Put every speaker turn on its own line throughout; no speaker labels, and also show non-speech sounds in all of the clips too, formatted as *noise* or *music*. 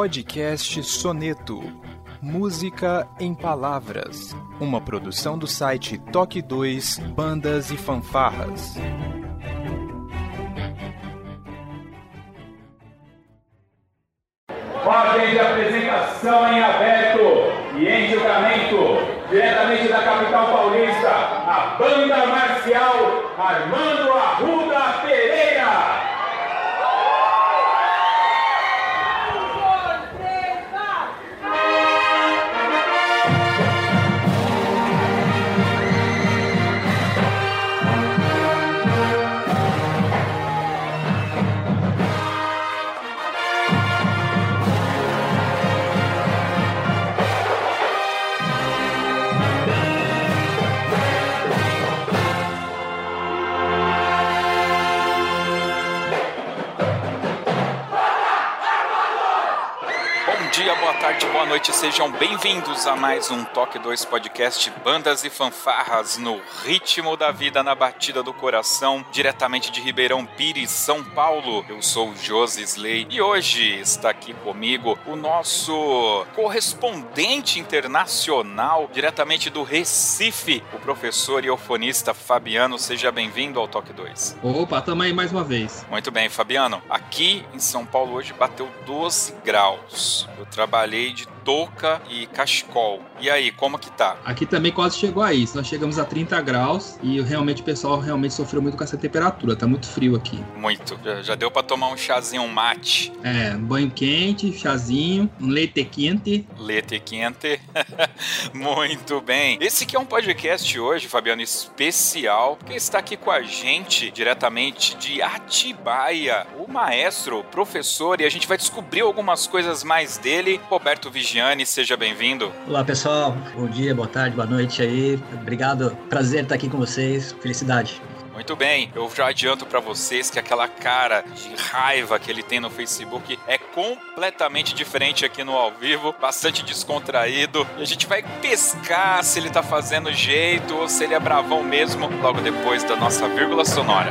Podcast Soneto. Música em Palavras. Uma produção do site Toque 2 Bandas e Fanfarras.
Ordem de apresentação em aberto e em julgamento, diretamente da capital paulista, a banda marcial Armando Arruda Pereira.
Dia, boa tarde, boa noite, sejam bem-vindos a mais um Toque 2 Podcast Bandas e Fanfarras no ritmo da vida, na batida do coração, diretamente de Ribeirão Pires, São Paulo. Eu sou o Josi Slay e hoje está aqui comigo o nosso correspondente internacional, diretamente do Recife, o professor e eufonista Fabiano. Seja bem-vindo ao Toque 2.
Opa, tamo aí mais uma vez.
Muito bem, Fabiano. Aqui em São Paulo hoje bateu 12 graus. Eu trabalhei de touca e cachecol. E aí, como que tá?
Aqui também quase chegou a isso. Nós chegamos a 30 graus e realmente o pessoal realmente sofreu muito com essa temperatura. Tá muito frio aqui.
Muito. Já, já deu pra tomar um chazinho, um mate.
É, banho quente, chazinho, um leite quente.
Leite quente. *laughs* muito bem. Esse aqui é um podcast hoje, Fabiano, especial, porque está aqui com a gente diretamente de Atibaia, o maestro, professor, e a gente vai descobrir algumas coisas mais dele. Roberto Vigiani, seja bem-vindo.
Olá pessoal, bom dia, boa tarde, boa noite aí. Obrigado, prazer estar aqui com vocês. Felicidade.
Muito bem, eu já adianto para vocês que aquela cara de raiva que ele tem no Facebook é completamente diferente aqui no ao vivo, bastante descontraído. E a gente vai pescar se ele tá fazendo jeito ou se ele é bravão mesmo logo depois da nossa vírgula sonora.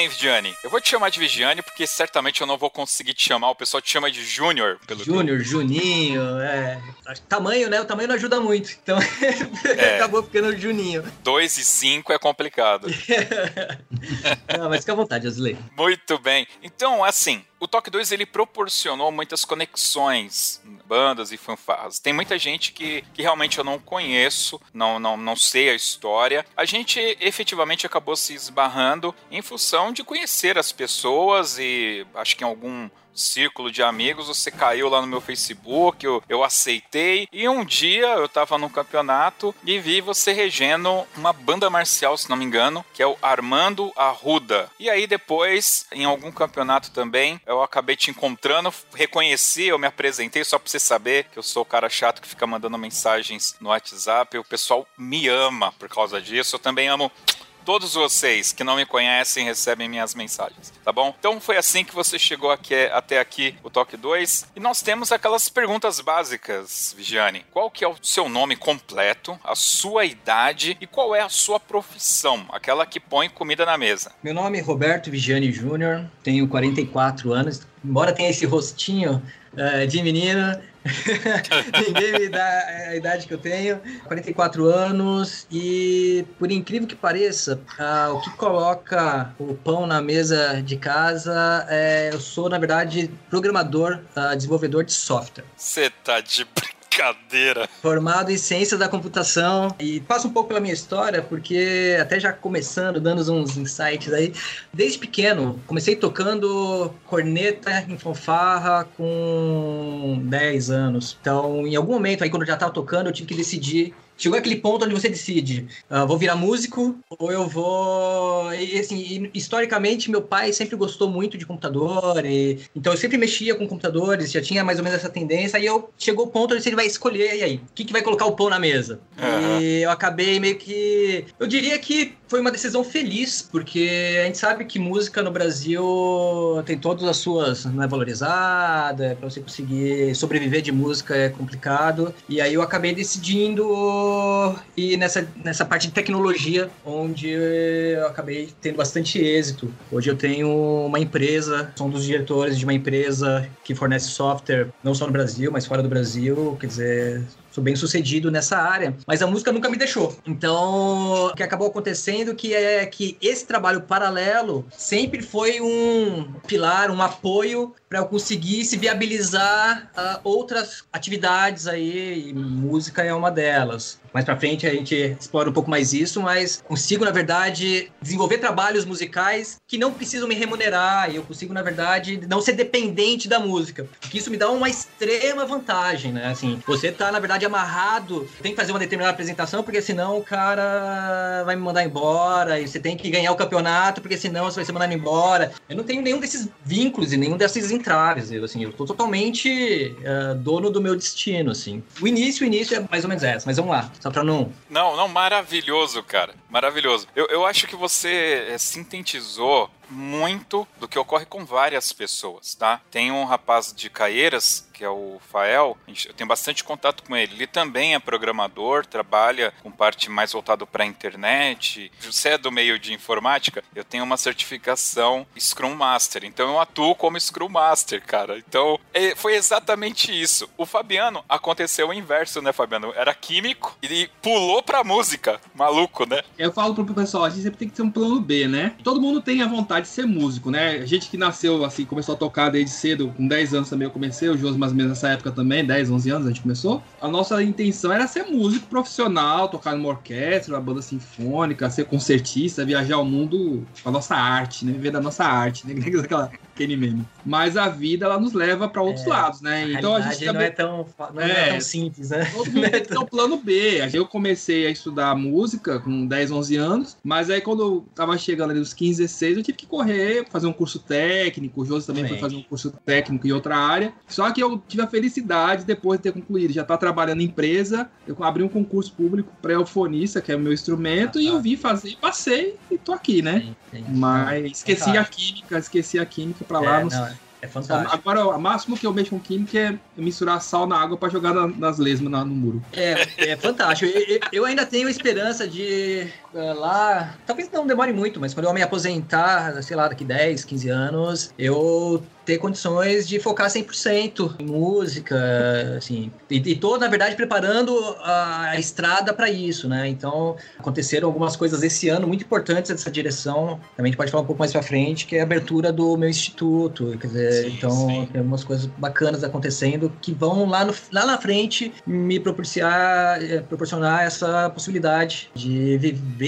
Bem, Vigiane. Eu vou te chamar de Vigiane porque certamente eu não vou conseguir te chamar. O pessoal te chama de Júnior. Pelo
Júnior, Juninho, é. Tamanho, né? O tamanho não ajuda muito. Então *laughs*
É.
acabou ficando Juninho.
2 e 5 é complicado. *laughs*
não, mas fica à vontade, Osley.
Muito bem. Então, assim, o Toque 2 ele proporcionou muitas conexões, bandas e fanfarras. Tem muita gente que, que realmente eu não conheço, não, não, não sei a história. A gente efetivamente acabou se esbarrando em função de conhecer as pessoas e acho que em algum círculo de amigos, você caiu lá no meu Facebook, eu, eu aceitei. E um dia eu tava num campeonato e vi você regendo uma banda marcial, se não me engano, que é o Armando Arruda. E aí depois, em algum campeonato também, eu acabei te encontrando, reconheci, eu me apresentei só pra você saber que eu sou o cara chato que fica mandando mensagens no WhatsApp. O pessoal me ama por causa disso. Eu também amo todos vocês que não me conhecem recebem minhas mensagens, tá bom? Então foi assim que você chegou aqui, até aqui, o Toque 2. E nós temos aquelas perguntas básicas, Vigiane. Qual que é o seu nome completo, a sua idade e qual é a sua profissão? Aquela que põe comida na mesa.
Meu nome é Roberto Vigiane Júnior, tenho 44 anos. Embora tenha esse rostinho uh, de menino, *laughs* Ninguém me dá a idade que eu tenho, 44 anos, e por incrível que pareça, uh, o que coloca o pão na mesa de casa é. Eu sou, na verdade, programador, uh, desenvolvedor de software.
Você tá de brincadeira brincadeira.
Formado em ciência da computação e passo um pouco pela minha história, porque até já começando, dando uns insights aí, desde pequeno, comecei tocando corneta em fanfarra com 10 anos. Então, em algum momento aí, quando eu já estava tocando, eu tive que decidir chegou aquele ponto onde você decide, uh, vou virar músico ou eu vou... E, assim, historicamente, meu pai sempre gostou muito de computador, e... então eu sempre mexia com computadores, já tinha mais ou menos essa tendência, e eu chegou o ponto onde ele vai escolher, e aí, o que, que vai colocar o pão na mesa? Uhum. E eu acabei meio que... Eu diria que foi uma decisão feliz, porque a gente sabe que música no Brasil tem todas as suas... não é valorizada, para você conseguir sobreviver de música é complicado, e aí eu acabei decidindo e nessa, nessa parte de tecnologia, onde eu acabei tendo bastante êxito. Hoje eu tenho uma empresa, sou um dos diretores de uma empresa que fornece software, não só no Brasil, mas fora do Brasil, quer dizer, sou bem sucedido nessa área, mas a música nunca me deixou. Então, o que acabou acontecendo que é que esse trabalho paralelo sempre foi um pilar, um apoio para eu conseguir se viabilizar uh, outras atividades aí, e música é uma delas. Mais para frente a gente explora um pouco mais isso, mas consigo, na verdade, desenvolver trabalhos musicais que não precisam me remunerar e eu consigo, na verdade, não ser dependente da música. Porque isso me dá uma extrema vantagem, né? Assim, você tá, na verdade, amarrado, tem que fazer uma determinada apresentação, porque senão o cara vai me mandar embora e você tem que ganhar o campeonato, porque senão você vai ser mandado embora. Eu não tenho nenhum desses vínculos e nenhum desses entraves. Eu, assim, eu tô totalmente uh, dono do meu destino, assim. O início, o início é mais ou menos essa, mas vamos lá. Só pra não.
Não, não, maravilhoso, cara. Maravilhoso. Eu, eu acho que você é, sintetizou muito do que ocorre com várias pessoas, tá? Tem um rapaz de Caieiras que é o Fael, eu tenho bastante contato com ele. Ele também é programador, trabalha com parte mais voltada para a internet. Você é do meio de informática, eu tenho uma certificação Scrum Master, então eu atuo como Scrum Master, cara. Então é, foi exatamente isso. O Fabiano aconteceu o inverso, né, Fabiano? Era químico e pulou pra música. Maluco, né?
Eu falo pro pessoal, a gente sempre tem que ter um plano B, né? Todo mundo tem a vontade de ser músico, né? A gente que nasceu assim, começou a tocar desde cedo, com 10 anos também eu comecei, o Josmas mais ou menos nessa época também, 10, 11 anos a gente começou. A nossa intenção era ser músico profissional, tocar numa orquestra, uma banda sinfônica, ser concertista, viajar o mundo com a nossa arte, né? Viver da nossa arte, né? *laughs* Aquela, aquele meme. Mas a vida, ela nos leva para outros é, lados, né?
A então a gente também... não, é tão, não é, é tão simples, né? Todo mundo
tem que ter um plano B. Eu comecei a estudar música com 10, 11 anos, mas aí quando eu tava chegando ali nos 15, 16, eu tive que correr, fazer um curso técnico, o Josi também foi fazer um curso técnico em outra área. Só que eu tive a felicidade, depois de ter concluído, já tá trabalhando em empresa, eu abri um concurso público para eufonista, que é o meu instrumento, ah, e eu vim fazer, passei e tô aqui, né? Sim, sim. Mas esqueci a química, esqueci a química para lá. É, não, é.
É fantástico.
Agora, o máximo que eu mexo com química é misturar sal na água para jogar na, nas lesmas no muro.
É, é fantástico. eu, eu, ainda tenho esperança de lá. Talvez não demore muito, mas quando eu me aposentar, sei lá, daqui 10, 15 anos, eu ter condições de focar 100% em música, assim, e, e tô, na verdade, preparando a, a estrada para isso, né? Então, aconteceram algumas coisas esse ano muito importantes nessa direção, também a gente pode falar um pouco mais para frente, que é a abertura do meu instituto, quer dizer, sim, então sim. tem algumas coisas bacanas acontecendo que vão lá, no, lá na frente me proporcionar, eh, proporcionar essa possibilidade de viver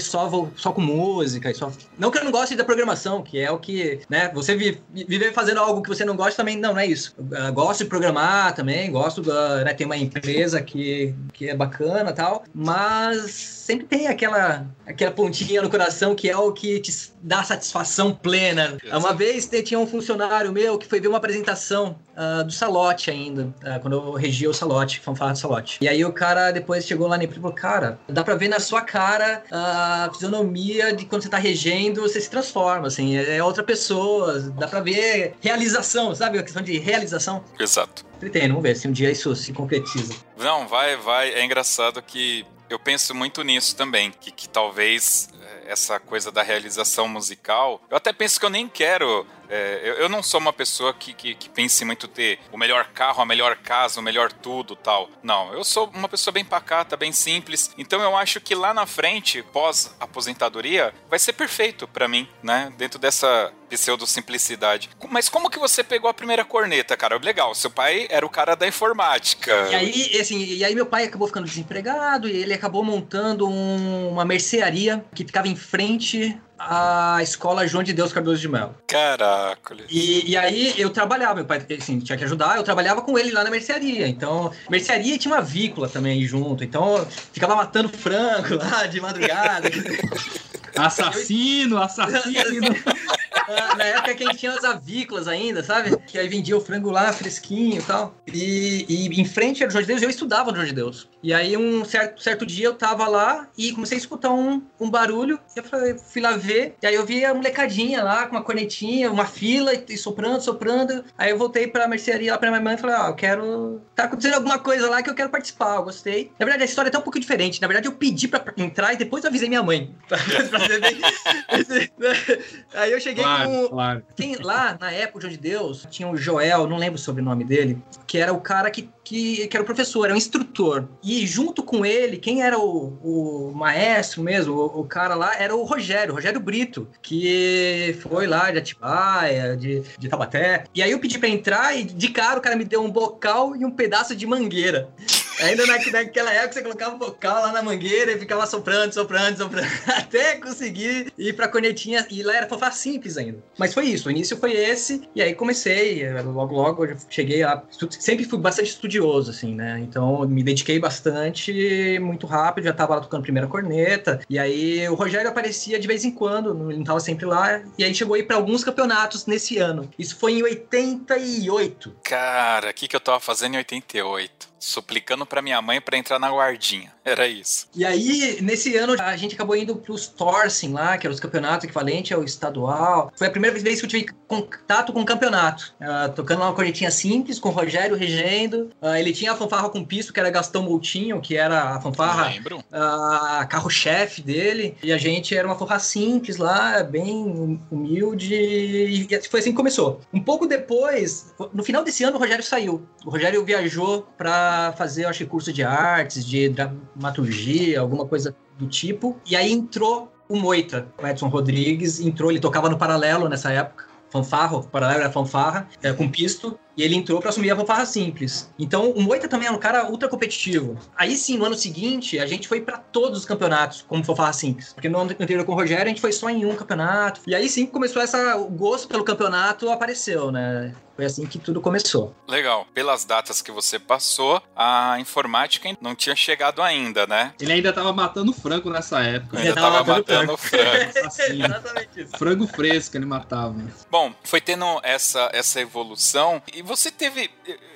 só, só com música, só... não que eu não goste da programação, que é o que, né, você viver fazendo algo que você não gosta também, não, não é isso. Eu, gosto de programar também, gosto, uh, né, tem uma empresa que, que é bacana tal, mas sempre tem aquela, aquela pontinha no coração que é o que te dá satisfação plena. Uma vez tinha um funcionário meu que foi ver uma apresentação uh, do Salote ainda, uh, quando eu regia o Salote, fanfarra do Salote. E aí o cara depois chegou lá e falou, cara, dá pra ver na sua cara a fisionomia de quando você tá regendo, você se transforma, assim, é, é outra pessoa, dá pra ver realização, sabe? A questão de realização.
Exato.
Pretendo, vamos ver se um dia isso se concretiza.
Não, vai, vai. É engraçado que eu penso muito nisso também, que, que talvez eh, essa coisa da realização musical, eu até penso que eu nem quero é, eu, eu, não sou uma pessoa que, que, que, pense muito ter o melhor carro, a melhor casa, o melhor tudo tal. Não, eu sou uma pessoa bem pacata, bem simples. Então eu acho que lá na frente, pós aposentadoria, vai ser perfeito para mim, né? Dentro dessa pseudo simplicidade. Mas como que você pegou a primeira corneta, cara? Legal, seu pai era o cara da informática.
E aí, assim, e aí meu pai acabou ficando desempregado e ele acabou montando um, uma mercearia que ficava em frente a escola João de Deus Cardoso de Melo.
Caraca.
E, e aí eu trabalhava, meu pai assim, tinha que ajudar, eu trabalhava com ele lá na mercearia. Então, mercearia tinha uma avícola também junto. Então, ficava matando frango *laughs* lá de madrugada.
Assassino, assassino. *laughs*
Na época que a gente tinha as avícolas ainda, sabe? Que aí vendia o frango lá fresquinho e tal. E, em frente era o João de Deus, eu estudava no João de Deus. E aí um certo, certo dia eu tava lá e comecei a escutar um, um barulho. E eu falei, fui lá ver. E aí eu vi a molecadinha lá com uma cornetinha, uma fila e, soprando, soprando. Aí eu voltei pra mercearia lá pra minha mãe e falei, ah, eu quero. Tá acontecendo alguma coisa lá que eu quero participar, eu gostei. Na verdade, a história é até um pouco diferente. Na verdade, eu pedi pra entrar e depois avisei minha mãe. *laughs* pra bem... *laughs* aí eu cheguei claro, com. Claro. Quem, lá, na época de Deus, tinha o Joel, não lembro sobre o nome dele, que era o cara que, que, que era o professor, era o instrutor. E junto com ele, quem era o, o maestro mesmo, o, o, cara lá, era o Rogério, Rogério Brito, que foi lá de Atibaia, de, de Tabaté. E aí eu pedi para entrar e de cara o cara me deu um bocal e um pedaço de mangueira. Ainda na, naquela época você colocava o bocal lá na mangueira e ficava soprando, soprando, soprando, *laughs* até conseguir ir pra cornetinha. E lá era fofá simples ainda. Mas foi isso, o início foi esse, e aí comecei, logo logo eu cheguei lá. Sempre fui bastante estudioso, assim, né? Então me dediquei bastante, muito rápido, já tava lá tocando primeira corneta. E aí o Rogério aparecia de vez em quando, ele não tava sempre lá. E aí chegou aí pra alguns campeonatos nesse ano. Isso foi em 88.
Cara, o que, que eu tava fazendo em 88? Suplicando para minha mãe para entrar na guardinha. Era isso.
E aí, nesse ano, a gente acabou indo pros Torsen lá, que eram os campeonatos equivalentes ao estadual. Foi a primeira vez que eu tive contato com o campeonato. Uh, tocando uma cornetinha simples, com o Rogério regendo. Uh, ele tinha a fanfarra com pisto, que era Gastão Moutinho, que era a fanfarra uh, carro-chefe dele. E a gente era uma fanfarra simples lá, bem humilde. E foi assim que começou. Um pouco depois, no final desse ano, o Rogério saiu. O Rogério viajou para fazer, eu acho, curso de artes, de dramaturgia, alguma coisa do tipo. E aí entrou o Moita, o Edson Rodrigues, entrou, ele tocava no paralelo nessa época. Fanfarro, paralelo era fanfarra, é, com pisto. E ele entrou para assumir a fanfarra simples. Então, o Moita também é um cara ultra competitivo. Aí sim, no ano seguinte, a gente foi para todos os campeonatos como fanfarra simples. Porque no ano anterior com o Rogério, a gente foi só em um campeonato. E aí sim começou essa. O gosto pelo campeonato apareceu, né? Foi assim que tudo começou.
Legal. Pelas datas que você passou, a informática não tinha chegado ainda, né?
Ele ainda tava matando frango nessa época.
Ele ainda tava, tava matando frango. frango.
assim, *laughs* Exatamente isso. Frango fresco ele matava.
Bom, foi tendo essa, essa evolução. E você teve.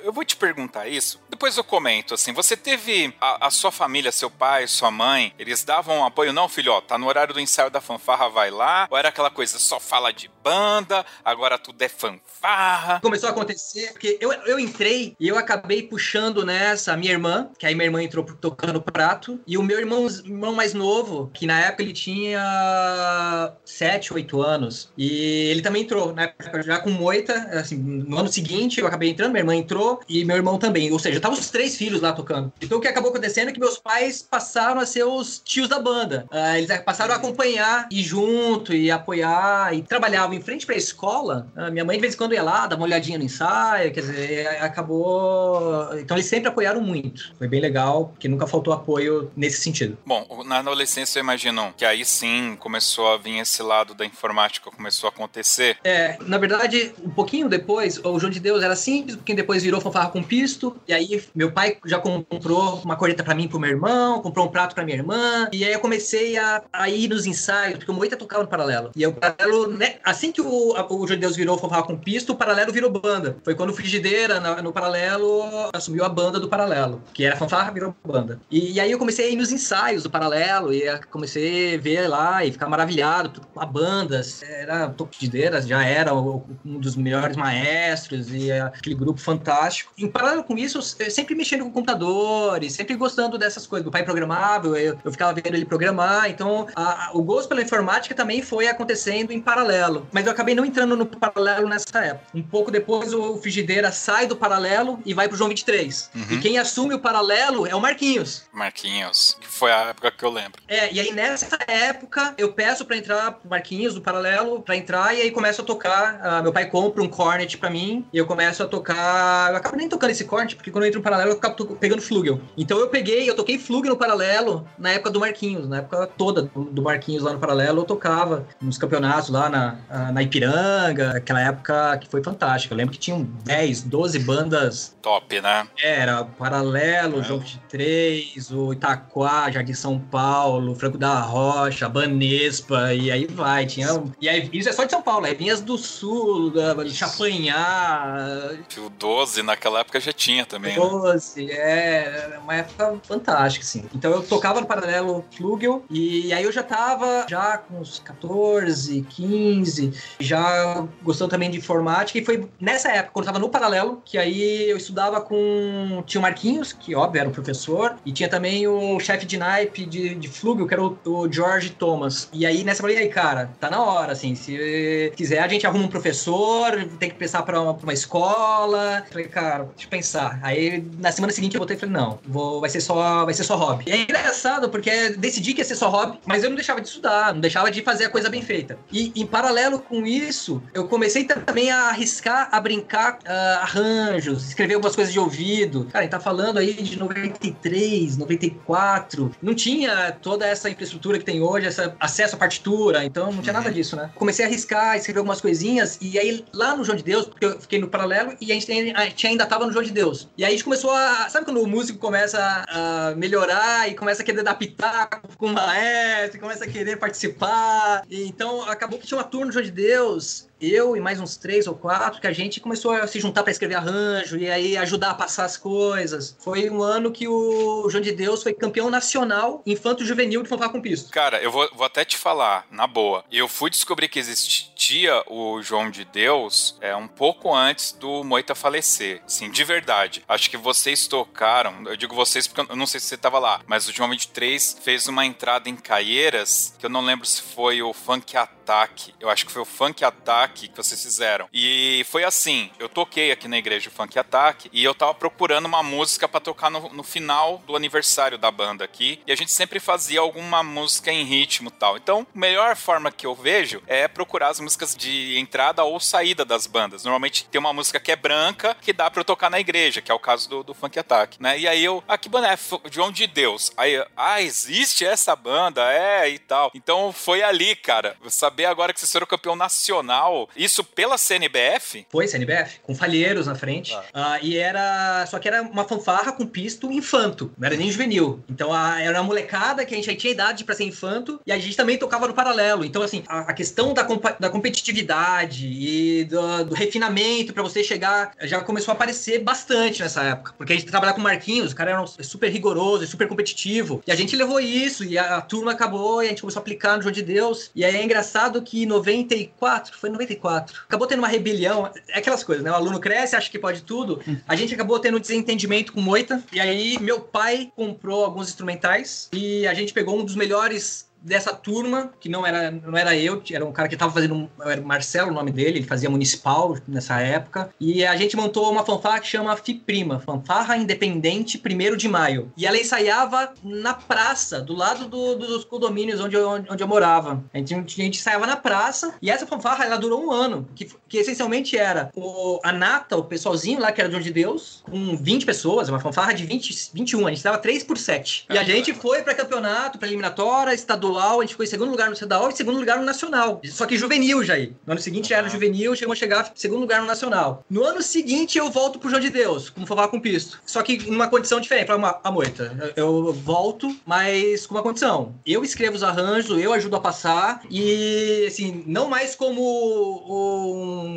Eu vou te perguntar isso, depois eu comento. Assim, você teve a, a sua família, seu pai, sua mãe, eles davam um apoio? Não, filho, ó, tá no horário do ensaio da fanfarra, vai lá. Ou era aquela coisa, só fala de banda, agora tudo é fanfarra?
Começou a acontecer, porque eu, eu entrei e eu acabei puxando nessa minha irmã, que aí minha irmã entrou tocando prato, e o meu irmão, irmão mais novo, que na época ele tinha 7, 8 anos, e ele também entrou, né? Já com moita, assim, no ano seguinte eu acabei entrando, minha irmã entrou e meu irmão também. Ou seja, estavam os três filhos lá tocando. Então o que acabou acontecendo é que meus pais passaram a ser os tios da banda. Uh, eles passaram a acompanhar, ir junto e apoiar. E trabalhavam em frente pra escola. Uh, minha mãe de vez em quando ia lá, dar uma olhadinha no ensaio. Quer dizer, acabou. Então eles sempre apoiaram muito. Foi bem legal, porque nunca faltou apoio nesse sentido.
Bom, na adolescência eu imagino que aí sim começou a vir esse lado da informática, começou a acontecer.
É, na verdade, um pouquinho depois, o João de Deus era simples, um pouquinho depois virou fanfarra com pisto. E aí meu pai já comprou uma corneta para mim e pro meu irmão, comprou um prato para minha irmã. E aí eu comecei a, a ir nos ensaios, porque o Moita tocava no paralelo. E aí o paralelo, né, assim que o, o João de Deus virou fanfarra com pisto, o paralelo virou banda. Foi quando o Frigideira, no paralelo, assumiu a banda do paralelo, que era fanfarra, virou banda. E, e, aí eu comecei a ir nos ensaios do paralelo, e comecei a ver lá e ficar maravilhado com a banda. Era Toco Frigideira, já era um dos melhores maestros, e aquele grupo fantástico. Em paralelo com isso, eu sempre mexendo com computadores, sempre gostando dessas coisas. Meu pai programava, eu, eu ficava vendo ele programar, então a, a, o gosto pela informática também foi acontecendo em paralelo. Mas eu acabei não entrando no paralelo nessa época. Um pouco depois, o Frigideira sai do paralelo e vai pro João 23. Uhum. E quem assume o paralelo é o Marquinhos.
Marquinhos, que foi a época que eu lembro.
É, e aí nessa época eu peço para entrar pro Marquinhos do paralelo, para entrar, e aí começo a tocar. Uh, meu pai compra um cornet para mim, e eu começo a tocar. Eu acabo nem tocando esse cornet, porque quando eu entro no paralelo eu acabo pegando flugel. Então eu peguei, eu toquei flugel no paralelo na época do Marquinhos, na época toda do Marquinhos lá no paralelo, eu tocava nos campeonatos lá na, na Ipiranga, aquela época que foi fantástica. Eu lembro que tinham 10, 12 bandas.
Top, né?
Era Paralelo, é. Jogo de Três, o Itaquá, Jardim São Paulo, Franco da Rocha, Banespa, e aí vai. Tinha. E aí, isso é só de São Paulo, aí vinha as do Sul, da Chapanhar.
O 12 naquela época já tinha também.
12, né? é. Uma época fantástica, assim. Então eu tocava no Paralelo Flugel, e aí eu já tava já com uns 14, 15, já gostando também de informática, e foi nessa época, quando eu tava no Paralelo, que aí eu estudava com. Tinha o Marquinhos, que óbvio era o professor, e tinha também o chefe de naipe de, de Flugel, que era o, o George Thomas. E aí nessa eu falei, aí, cara, tá na hora, assim, se quiser a gente arruma um professor, tem que pensar pra uma, pra uma escola. Falei, cara, deixa eu pensar. Aí na semana seguinte eu voltei e falei, não, vou, vai ser só, vai ser só hobby. E é engraçado, porque decidi que ia ser só hobby, mas eu não deixava de estudar, não deixava de fazer a coisa bem feita. E em paralelo com isso, eu comecei também a arriscar, a brincar uh, arranjos, escrever algumas coisas de ouvido. Cara, a gente tá falando aí de 93, 94. Não tinha toda essa infraestrutura que tem hoje, esse acesso à partitura, então não tinha nada uhum. disso, né? Comecei a arriscar, escrever algumas coisinhas, e aí lá no João de Deus, porque eu fiquei no paralelo, e a gente, a gente ainda tava no João de Deus. E aí a gente começou a. Sabe quando o músico começa a melhorar e começa a querer adaptar com o maestro, começa a querer participar? E, então acabou que tinha uma turma no João de Deus eu e mais uns três ou quatro, que a gente começou a se juntar para escrever arranjo e aí ajudar a passar as coisas. Foi um ano que o João de Deus foi campeão nacional infanto-juvenil de fanfarra com pisto.
Cara, eu vou, vou até te falar, na boa. Eu fui descobrir que existia o João de Deus é, um pouco antes do Moita falecer. Sim, de verdade. Acho que vocês tocaram, eu digo vocês porque eu não sei se você tava lá, mas o João 23 fez uma entrada em Caieiras, que eu não lembro se foi o Funk Attack. Eu acho que foi o Funk Attack Attack que vocês fizeram. E foi assim: eu toquei aqui na igreja Funk Attack e eu tava procurando uma música para tocar no, no, final do aniversário da banda aqui. E a gente sempre fazia alguma música em ritmo tal. Então, a melhor forma que eu vejo é procurar as músicas de entrada ou saída das bandas. Normalmente tem uma música que é branca que dá para eu tocar na igreja, que é o caso do, do Funk Attack, né? E aí eu, ah, que banda é? João de Deus. Aí, ah, existe essa banda? É, e tal. Então foi ali, cara. Saber agora que vocês foram campeão nacional isso pela CNBF?
Foi, CNBF, com falheiros na frente. Ah. Uh, e era. Só que era uma fanfarra com pisto infanto, não era nem juvenil. Então a, era uma molecada que a gente já tinha idade para ser infanto e a gente também tocava no paralelo. Então, assim, a, a questão da, da competitividade e do, do refinamento para você chegar já começou a aparecer bastante nessa época. Porque a gente trabalhava com Marquinhos, o cara era super rigoroso, super competitivo. E a gente levou isso e a, a turma acabou e a gente começou a aplicar no Jogo de Deus. E aí é engraçado que em 94, foi 94 94. Acabou tendo uma rebelião, é aquelas coisas, né? O aluno cresce, acha que pode tudo. A gente acabou tendo um desentendimento com Moita, e aí meu pai comprou alguns instrumentais, e a gente pegou um dos melhores dessa turma, que não era, não era eu, era um cara que tava fazendo, era Marcelo o nome dele, ele fazia municipal nessa época, e a gente montou uma fanfarra que chama FIPRIMA, Fanfarra Independente 1 de Maio. E ela ensaiava na praça, do lado do, dos condomínios onde eu, onde eu morava. A gente, a gente ensaiava na praça, e essa fanfarra, ela durou um ano, que, que essencialmente era o, a Nata, o pessoalzinho lá, que era de Deus, com 20 pessoas, uma fanfarra de 20, 21, a gente dava 3 por 7. E a gente foi para campeonato, para eliminatória, estadual, a gente ficou em segundo lugar no estadual e segundo lugar no nacional. Só que juvenil já aí. No ano seguinte já era juvenil, chegou a chegar em segundo lugar no nacional. No ano seguinte eu volto pro João de Deus, como fanfarra com pisto. Só que numa condição diferente. Falei, uma, a moita, eu volto, mas com uma condição. Eu escrevo os arranjos, eu ajudo a passar e, assim, não mais como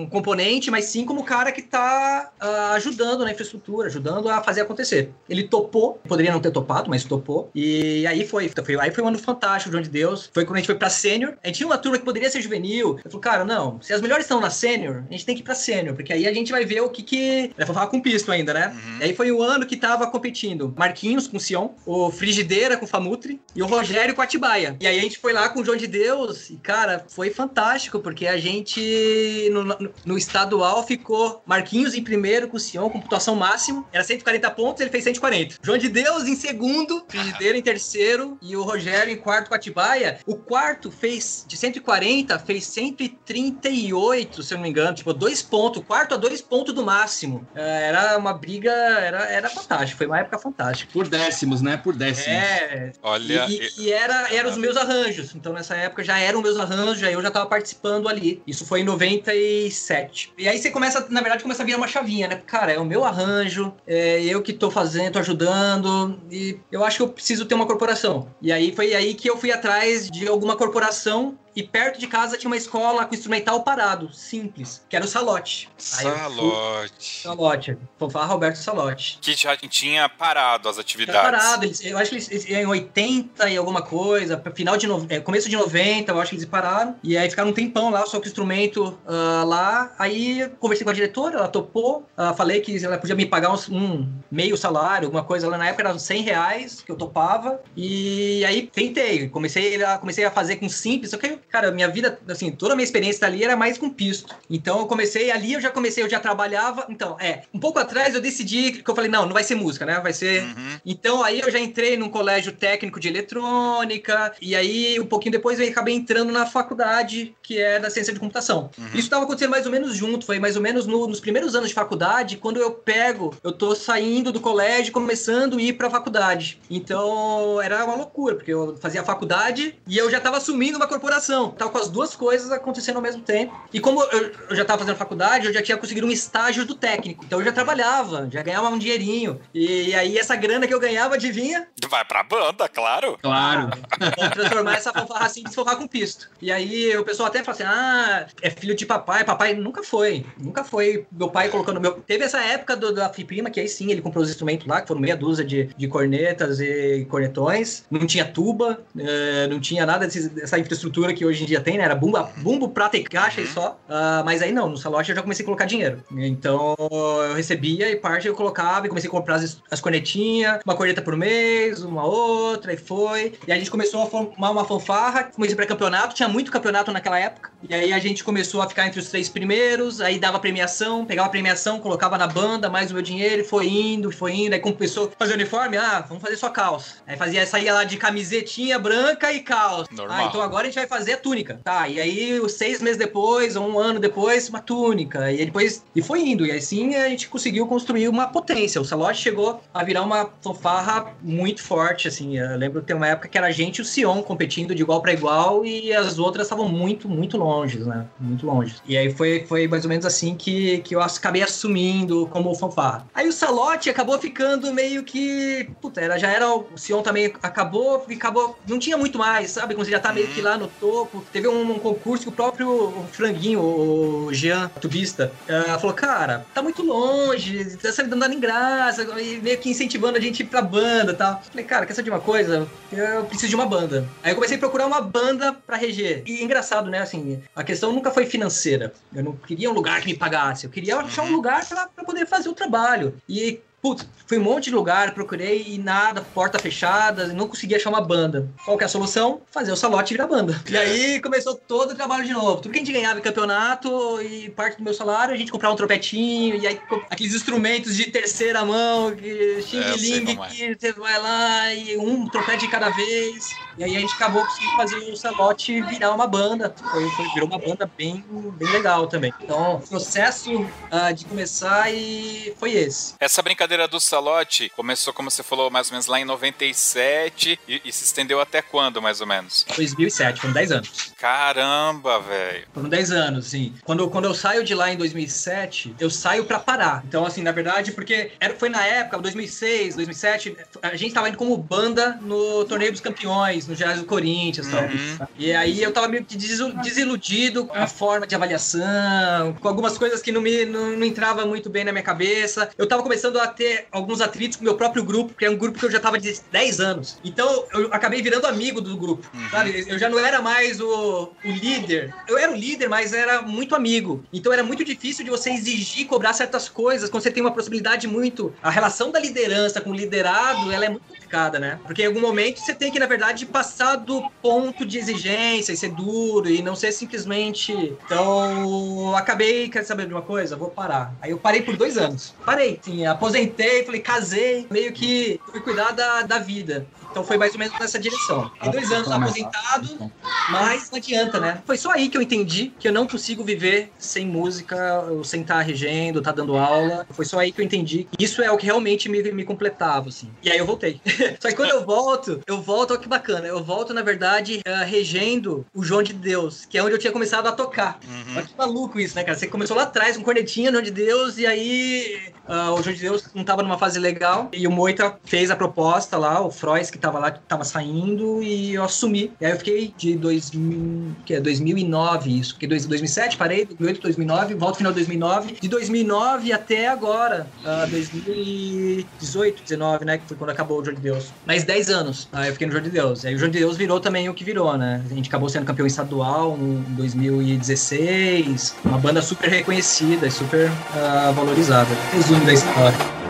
um componente, mas sim como o cara que tá uh, ajudando na infraestrutura, ajudando a fazer acontecer. Ele topou, poderia não ter topado, mas topou. E aí foi, foi aí foi um ano fantástico, João de Deus. Foi quando a gente foi pra sênior. A gente tinha uma turma que poderia ser juvenil. Eu falei, cara, não, se as melhores estão na sênior, a gente tem que ir pra sênior, porque aí a gente vai ver o que que. Vai falar com pisto ainda, né? Uhum. Aí foi o ano que tava competindo Marquinhos com Sion, o Frigideira com Famutri e o Rogério com Atibaia. E aí a gente foi lá com o João de Deus e, cara, foi fantástico, porque a gente no, no, no estadual ficou Marquinhos em primeiro com o Sion, com pontuação máxima. Era 140 pontos, ele fez 140. João de Deus em segundo, Frigideira em terceiro e o Rogério em quarto com Atibaia. O quarto fez de 140, fez 138, se eu não me engano, tipo, dois pontos, quarto a dois pontos do máximo. É, era uma briga, era, era fantástico, foi uma época fantástica.
Por décimos, né? Por décimos.
É.
Olha.
E, e, e era, era os meus arranjos. Então nessa época já eram meus arranjos, já eu já tava participando ali. Isso foi em 97. E aí você começa, na verdade, começa a virar uma chavinha, né? Cara, é o meu arranjo, é eu que tô fazendo, tô ajudando, e eu acho que eu preciso ter uma corporação. E aí foi aí que eu fui atrás de alguma corporação e perto de casa tinha uma escola com instrumental parado, simples, que era o Salote.
Salote.
Salote. Fanfarra Roberto Salote.
Que já tinha parado as atividades.
Tinha parado. Eles, eu acho que eles, em 80 e alguma coisa, final de no, é, começo de 90, eu acho que eles pararam. E aí ficaram um tempão lá, só com o instrumento uh, lá. Aí conversei com a diretora, ela topou. Uh, falei que ela podia me pagar uns, um meio salário, alguma coisa lá na época, era 100 reais que eu topava. E aí tentei. Comecei a, comecei a fazer com simples, só que cara, minha vida, assim, toda a minha experiência ali era mais com pisto. Então eu comecei ali, eu já comecei, eu já trabalhava. Então, é, um pouco atrás eu decidi que eu falei, não, não vai ser música, né? Vai ser. Uhum. Então aí eu já entrei num colégio técnico de eletrônica, e aí um pouquinho depois eu acabei entrando na faculdade, que é da ciência de computação. Uhum. Isso estava acontecendo mais ou menos junto, foi mais ou menos no, nos primeiros anos de faculdade, quando eu pego, eu tô saindo do colégio, começando a ir pra faculdade. Então era uma loucura, porque eu fazia faculdade e eu já tava assumindo uma corporação. Tava com as duas coisas acontecendo ao mesmo tempo. E como eu, eu já estava fazendo faculdade, eu já tinha conseguido um estágio do técnico. Então eu já trabalhava, já ganhava um dinheirinho. E, aí essa grana que eu ganhava, adivinha?
Vai pra banda, claro.
Claro.
Vou transformar essa fanfarra assim em fanfarra com pisto. E aí o pessoal até fala assim: ah, é filho de papai. Papai nunca foi. Nunca foi. Meu pai colocando meu. Teve essa época do, da Fiprima, que aí sim ele comprou os instrumentos lá, que foram meia dúzia de, de cornetas e cornetões. Não tinha tuba, eh, não tinha nada dessa infraestrutura que hoje hoje em dia tem, né? Era bumbo, bumbo prata e caixa uhum. e só. Uh, mas aí não, no Salote eu já comecei a colocar dinheiro. Então eu recebia e parte eu colocava e comecei a comprar as, as cornetinhas, uma corneta por mês, uma outra, e foi. E a gente começou a formar uma fanfarra, comecei para campeonato, tinha muito campeonato naquela época. E aí a gente começou a ficar entre os três primeiros, aí dava premiação, pegava a premiação, colocava na banda, mais o meu dinheiro, e foi indo, foi indo. Aí começou a fazer uniforme, ah, vamos fazer só calça. Aí fazia, saía lá de camisetinha branca e calça. Normal. Ah, então agora a gente vai fazer túnica. Tá, e aí seis meses depois, ou um ano depois, uma túnica. E depois. E foi indo. E assim a gente conseguiu construir uma potência. O Salote chegou a virar uma fanfarra muito forte, assim. Eu lembro que tem uma época que era a gente e o Sion competindo de igual para igual e as outras estavam muito, muito longe, né? Muito longe. E aí foi, foi mais ou menos assim que, que eu acabei assumindo como fanfarra. Aí o Salote acabou ficando meio que. Puta, era, já era. O Sion também acabou, acabou. Não tinha muito mais, sabe? Como você já tá meio que lá no topo. Teve um um, concurso que o próprio Franguinho, o Jean Tubista, uh, falou: Cara, tá muito longe, tá saindo dando em graça, e meio que incentivando a gente ir pra banda e tal. Falei, cara, quer saber de uma coisa? Eu preciso de uma banda. Aí eu comecei a procurar uma banda pra reger. E engraçado, né? Assim, a questão nunca foi financeira. Eu não queria um lugar que me pagasse. Eu queria achar um uhum. lugar pra, pra poder fazer o trabalho. E putz, fui um monte de lugar, procurei e nada, porta fechada, não conseguia achar uma banda. Qual que é a solução? Fazer o salote virar banda. E aí começou todo o trabalho de novo. Tudo que a gente ganhava em campeonato e parte do meu salário, a gente comprava um trompetinho, e aí aqueles instrumentos de terceira mão, que xing-ling, é, que você vai lá e um trompete de cada vez. E aí a gente acabou conseguindo fazer o salote virar uma banda. Foi, foi, virou uma banda bem, bem legal também. Então, o processo uh, de começar e foi esse.
Essa brincadeira do salote começou, como você falou, mais ou menos lá em 97 e, e se estendeu até quando, mais ou menos?
2007, foram 10 anos.
Caramba, velho.
Foram 10 anos, sim. Quando, quando eu saio de lá em 2007, eu saio para parar. Então, assim, na verdade, porque era, foi na época, 2006, 2007, a gente tava indo como banda no Torneio dos Campeões, no Gerais do Corinthians uhum. tal. E aí eu tava meio que desiludido com a forma de avaliação, com algumas coisas que não me não, não entrava muito bem na minha cabeça. Eu tava começando a ter alguns atritos com o meu próprio grupo, que é um grupo que eu já tava de 10 anos. Então eu acabei virando amigo do grupo, uhum. sabe? Eu já não era mais o, o líder. Eu era o líder, mas era muito amigo. Então era muito difícil de você exigir, cobrar certas coisas quando você tem uma possibilidade muito. A relação da liderança com o liderado, ela é muito né? Porque em algum momento você tem que, na verdade, passar do ponto de exigência e ser duro e não ser simplesmente. Então, acabei, quer saber de uma coisa? Vou parar. Aí eu parei por dois anos. Parei, sim, aposentei, falei, casei, meio que fui cuidar da, da vida. Então foi mais ou menos nessa direção. Tem dois anos aposentado, mas não adianta, né? Foi só aí que eu entendi que eu não consigo viver sem música, ou sem estar regendo, estar dando aula. Foi só aí que eu entendi que isso é o que realmente me, me completava, assim. E aí eu voltei. *laughs* só que quando eu volto, eu volto, olha que bacana, eu volto, na verdade, uh, regendo o João de Deus, que é onde eu tinha começado a tocar. Uhum. Olha que maluco isso, né, cara? Você começou lá atrás com cornetinha no João de Deus, e aí uh, o João de Deus não tava numa fase legal, e o Moita fez a proposta lá, o Frois, que tava lá, que tava saindo, e eu assumi. E aí eu fiquei de 2000, que é 2009 isso, porque 2007 parei, 2008, 2009, volto final de 2009, de 2009 até agora, uh, 2018, 19, né, que foi quando acabou o Jogo de Deus. Mais 10 anos, aí eu fiquei no Jogo de Deus. Aí o Jogo de Deus virou também o que virou, né? A gente acabou sendo campeão estadual em 2016, uma banda super reconhecida e super uh, valorizada. Resumo da história.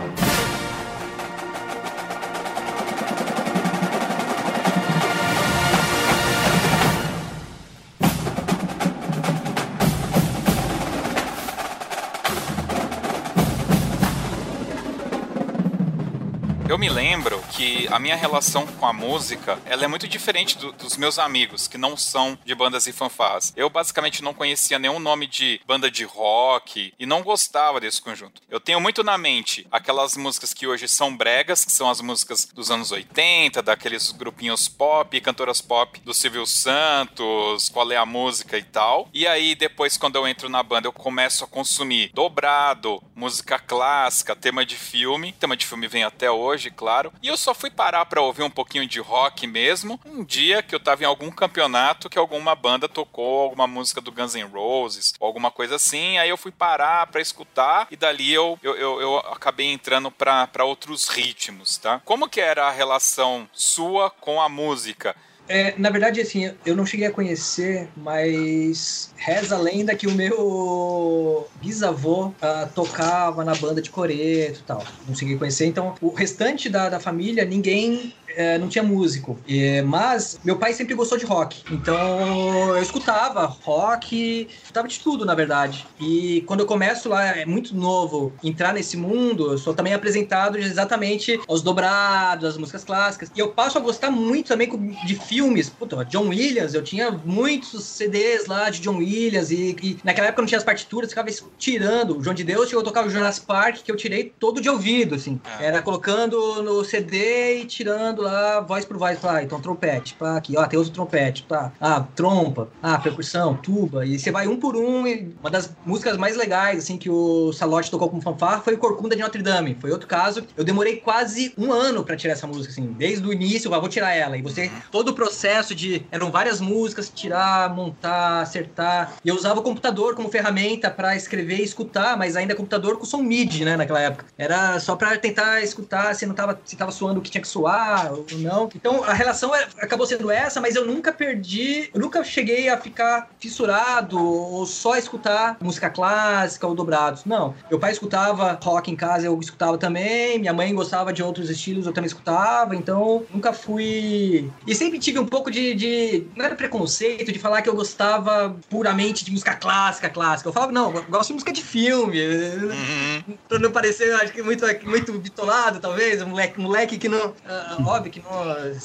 Que a minha relação com a música, ela é muito diferente do, dos meus amigos, que não são de bandas e fanfarras. Eu basicamente não conhecia nenhum nome de banda de rock e não gostava desse conjunto. Eu tenho muito na mente aquelas músicas que hoje são bregas, que são as músicas dos anos 80, daqueles grupinhos pop, cantoras pop do Silvio Santos, qual é a música e tal. E aí depois quando eu entro na banda, eu começo a consumir dobrado, música clássica, tema de filme. Tema de filme vem até hoje, claro. E eu só fui parar para ouvir um pouquinho de rock mesmo um dia que eu tava em algum campeonato que alguma banda tocou alguma música do Guns N' Roses ou alguma coisa assim. Aí eu fui parar para escutar e dali eu, eu, eu, eu acabei entrando para outros ritmos, tá? Como que era a relação sua com a música?
É, na verdade, assim, eu não cheguei a conhecer, mas reza a lenda que o meu bisavô uh, tocava na banda de coreto e tal. Não a conhecer, então o restante da, da família, ninguém é, não tinha músico. E, mas meu pai sempre gostou de rock. Então eu escutava rock, escutava de tudo, na verdade. E quando eu começo lá, é muito novo, entrar nesse mundo, eu sou também apresentado exatamente aos dobrados, as músicas clássicas. E eu passo a gostar muito também de filmes. Puta, John Williams, eu tinha muitos CDs lá de John Williams. E, e naquela época não tinha as partituras, ficava tirando. O João de Deus chegou a tocar o Jonas Park, que eu tirei todo de ouvido, assim. Ah. Era colocando no CD e tirando lá, voz por voz, ah, então trompete, pá, aqui, ó, tem outro trompete, tá, ah, trompa, ah, percussão, tuba, e você vai um por um, e uma das músicas mais legais, assim, que o Salote tocou com fanfarra foi o Corcunda de Notre Dame, foi outro caso, eu demorei quase um ano para tirar essa música, assim, desde o início, eu vou tirar ela, e você, uhum. todo o processo de. Eram várias músicas, tirar, montar, acertar. E eu usava o computador como ferramenta para escrever e escutar, mas ainda computador com som MIDI, né, naquela época. Era só para tentar escutar se não tava, se tava suando o que tinha que suar ou não. Então a relação é, acabou sendo essa, mas eu nunca perdi, eu nunca cheguei a ficar fissurado ou só escutar música clássica ou dobrados. Não. Meu pai escutava rock em casa, eu escutava também. Minha mãe gostava de outros estilos, eu também escutava. Então nunca fui. E sempre tive um pouco de. de... Não era preconceito de falar que eu gostava puramente de música clássica, clássica. Eu falava, não, eu gosto de música de filme. Uhum. Pra não parecer, acho que muito, muito bitolado, talvez. Um moleque, moleque que não. Uh, que não.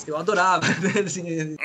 Eu adorava. *laughs* assim,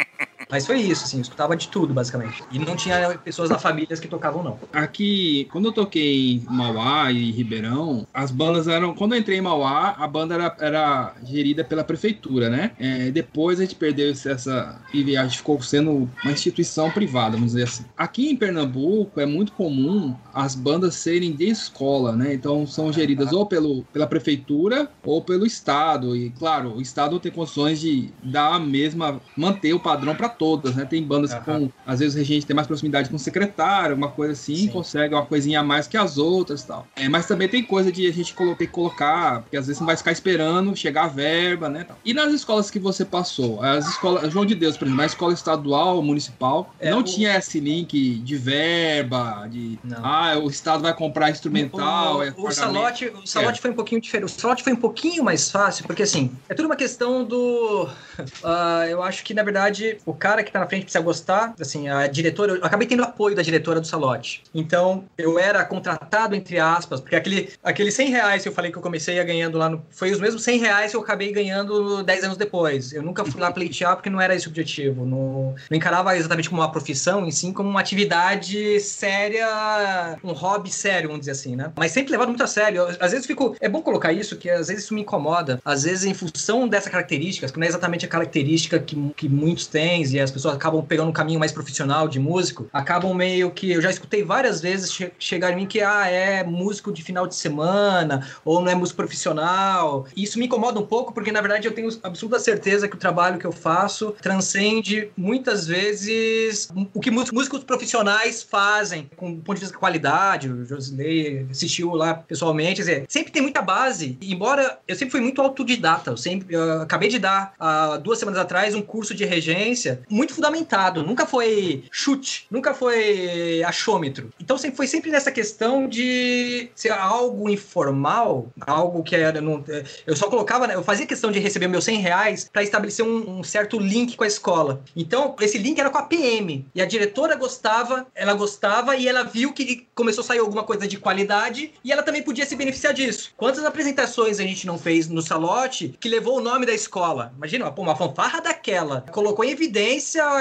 mas foi isso, assim, eu escutava de tudo, basicamente. E não tinha pessoas da família que tocavam, não.
Aqui, quando eu toquei em Mauá e Ribeirão, as bandas eram. Quando eu entrei em Mauá, a banda era, era gerida pela prefeitura, né? É, depois a gente perdeu essa. E a gente ficou sendo uma instituição privada, vamos dizer assim. Aqui em Pernambuco é muito comum as bandas serem de escola, né? Então são geridas ou pelo, pela prefeitura ou pelo Estado. E, claro, o Estado tem condições de dar a mesma. manter o padrão para todas, né? Tem bandas uhum. com, às vezes, a gente tem mais proximidade com o secretário, uma coisa assim, Sim. consegue uma coisinha a mais que as outras e tal. É, mas também tem coisa de a gente ter que colocar, porque às vezes não vai ficar esperando chegar a verba, né? Tal. E nas escolas que você passou, as escolas, João de Deus, por exemplo, a escola estadual, municipal, é, não o... tinha esse link de verba, de não. ah, o Estado vai comprar instrumental.
O,
é
o, Salote, o Salote é. foi um pouquinho diferente. O Salote foi um pouquinho mais fácil, porque assim, é tudo uma questão do. Uh, eu acho que, na verdade, o cara que tá na frente precisa gostar. Assim, a diretora, eu acabei tendo apoio da diretora do Salote. Então, eu era contratado, entre aspas, porque aquele, aquele 100 reais que eu falei que eu comecei a ganhando lá no. Foi os mesmos 100 reais que eu acabei ganhando 10 anos depois. Eu nunca fui lá pleitear porque não era esse o objetivo. Não, não encarava exatamente como uma profissão, e sim como uma atividade séria, um hobby sério, vamos dizer assim, né? Mas sempre levado muito a sério. Eu, às vezes fico. É bom colocar isso, que às vezes isso me incomoda. Às vezes, em função dessa característica, que não é exatamente a característica que, que muitos têm, e as pessoas acabam pegando um caminho mais profissional de músico, acabam meio que. Eu já escutei várias vezes che chegar em mim que, ah, é músico de final de semana, ou não é músico profissional. Isso me incomoda um pouco, porque na verdade eu tenho absoluta certeza que o trabalho que eu faço transcende muitas vezes o que músicos profissionais fazem, com o ponto de vista da qualidade. O Josilei assistiu lá pessoalmente. Dizer, sempre tem muita base. Embora eu sempre fui muito autodidata, eu sempre eu acabei de dar há duas semanas atrás um curso de regência muito fundamentado, nunca foi chute, nunca foi achômetro. Então sempre foi sempre nessa questão de ser algo informal, algo que era. Não, eu só colocava, né, eu fazia questão de receber meus 100 reais para estabelecer um, um, certo link com a escola. Então, esse link era com a PM. E a diretora gostava, ela gostava e ela viu que começou a sair alguma coisa de qualidade e ela também podia se beneficiar disso. Quantas apresentações a gente não fez no Salote que levou o nome da escola? Imagina, pô, uma fanfarra daquela. Colocou em evidência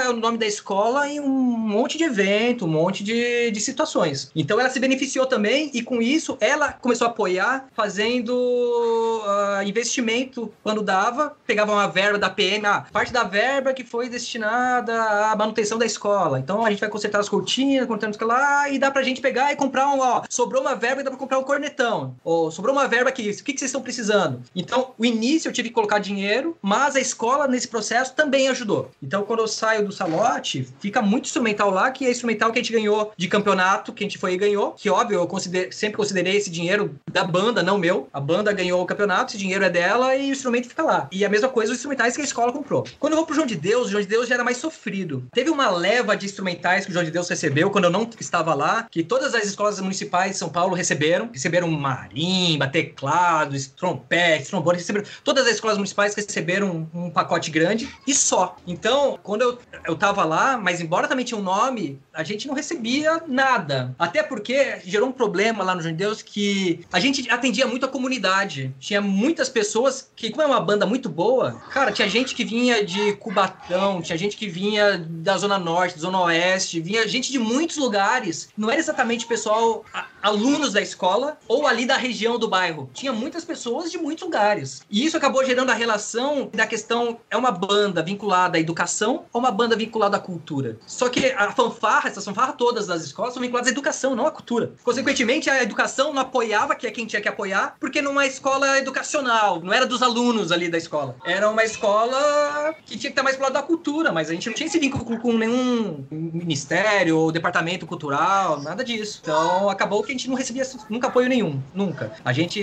o nome da escola em um monte de evento, um monte de, de situações. Então ela se beneficiou também e com isso ela começou a apoiar fazendo uh, investimento quando dava, pegava uma verba da PM, ah, parte da verba que foi destinada à manutenção da escola. Então a gente vai consertar as cortinas, consertamos lá e dá pra gente pegar e comprar um, ó, sobrou uma verba e dá pra comprar um cornetão. Ou sobrou uma verba aqui, o que, que vocês estão precisando? Então, o início eu tive que colocar dinheiro, mas a escola nesse processo também ajudou. Então, quando eu saio do salote, fica muito instrumental lá, que é instrumental que a gente ganhou de campeonato, que a gente foi e ganhou. Que óbvio, eu sempre considerei esse dinheiro da banda, não meu. A banda ganhou o campeonato, esse dinheiro é dela e o instrumento fica lá. E a mesma coisa os instrumentais que a escola comprou. Quando eu vou pro João de Deus, o João de Deus já era mais sofrido. Teve uma leva de instrumentais que o João de Deus recebeu quando eu não estava lá, que todas as escolas municipais de São Paulo receberam. Receberam marimba, teclados, trompetes, trombones, receberam. Todas as escolas municipais receberam um pacote grande e só. Então, quando eu, eu tava lá, mas embora também tinha um nome, a gente não recebia nada. Até porque gerou um problema lá no João de Deus que a gente atendia muito a comunidade. Tinha muitas pessoas que, como é uma banda muito boa, cara, tinha gente que vinha de Cubatão, tinha gente que vinha da Zona Norte, da Zona Oeste, vinha gente de muitos lugares. Não era exatamente pessoal, alunos da escola ou ali da região do bairro. Tinha muitas pessoas de muitos lugares. E isso acabou gerando a relação da questão, é uma banda vinculada à educação, ou uma banda vinculada à cultura? Só que a fanfarra, essas fanfarras todas das escolas são vinculadas à educação, não à cultura. Consequentemente, a educação não apoiava, que é quem tinha que apoiar, porque não é escola educacional, não era dos alunos ali da escola. Era uma escola que tinha que estar mais pro lado da cultura, mas a gente não tinha esse vínculo com nenhum ministério ou departamento cultural, nada disso. Então acabou que a gente não recebia nunca apoio nenhum, nunca. A gente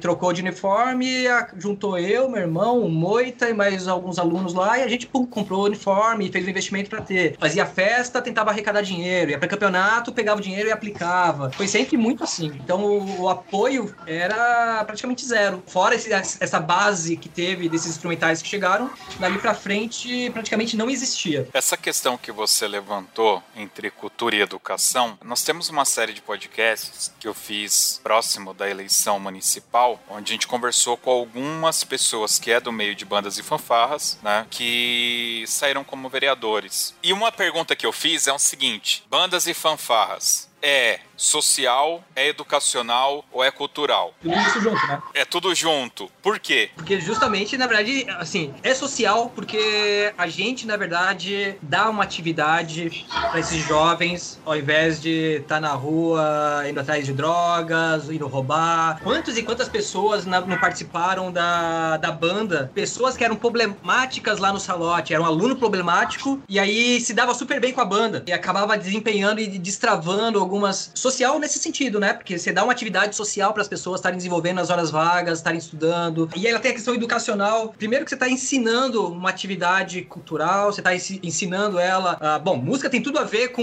trocou de uniforme, juntou eu, meu irmão, o Moita e mais alguns alunos lá, e a gente pum, comprou o uniforme, fez o investimento para ter. Fazia festa, tentava arrecadar dinheiro, ia para campeonato, pegava o dinheiro e aplicava. Foi sempre muito assim. Então o, o apoio era praticamente zero. Fora esse, essa base que teve desses instrumentais que chegaram, dali para frente praticamente não existia.
Essa questão que você levantou entre cultura e educação, nós temos uma série de podcasts que eu fiz próximo da eleição municipal, onde a gente conversou com algumas pessoas que é do meio de bandas e fanfarras, né, que saíram como vereadores. E uma pergunta que eu fiz é o seguinte: bandas e fanfarras é social, é educacional ou é cultural?
Tudo isso junto, né?
É tudo junto. Por quê?
Porque justamente, na verdade, assim, é social porque a gente, na verdade, dá uma atividade para esses jovens, ao invés de estar tá na rua indo atrás de drogas, indo roubar. Quantas e quantas pessoas não participaram da, da banda? Pessoas que eram problemáticas lá no salote, era um aluno problemático e aí se dava super bem com a banda e acabava desempenhando e destravando algumas social nesse sentido, né? Porque você dá uma atividade social para as pessoas estarem desenvolvendo nas horas vagas, estarem estudando. E aí ela tem a questão educacional. Primeiro que você está ensinando uma atividade cultural, você está ensinando ela. Uh, bom, música tem tudo a ver com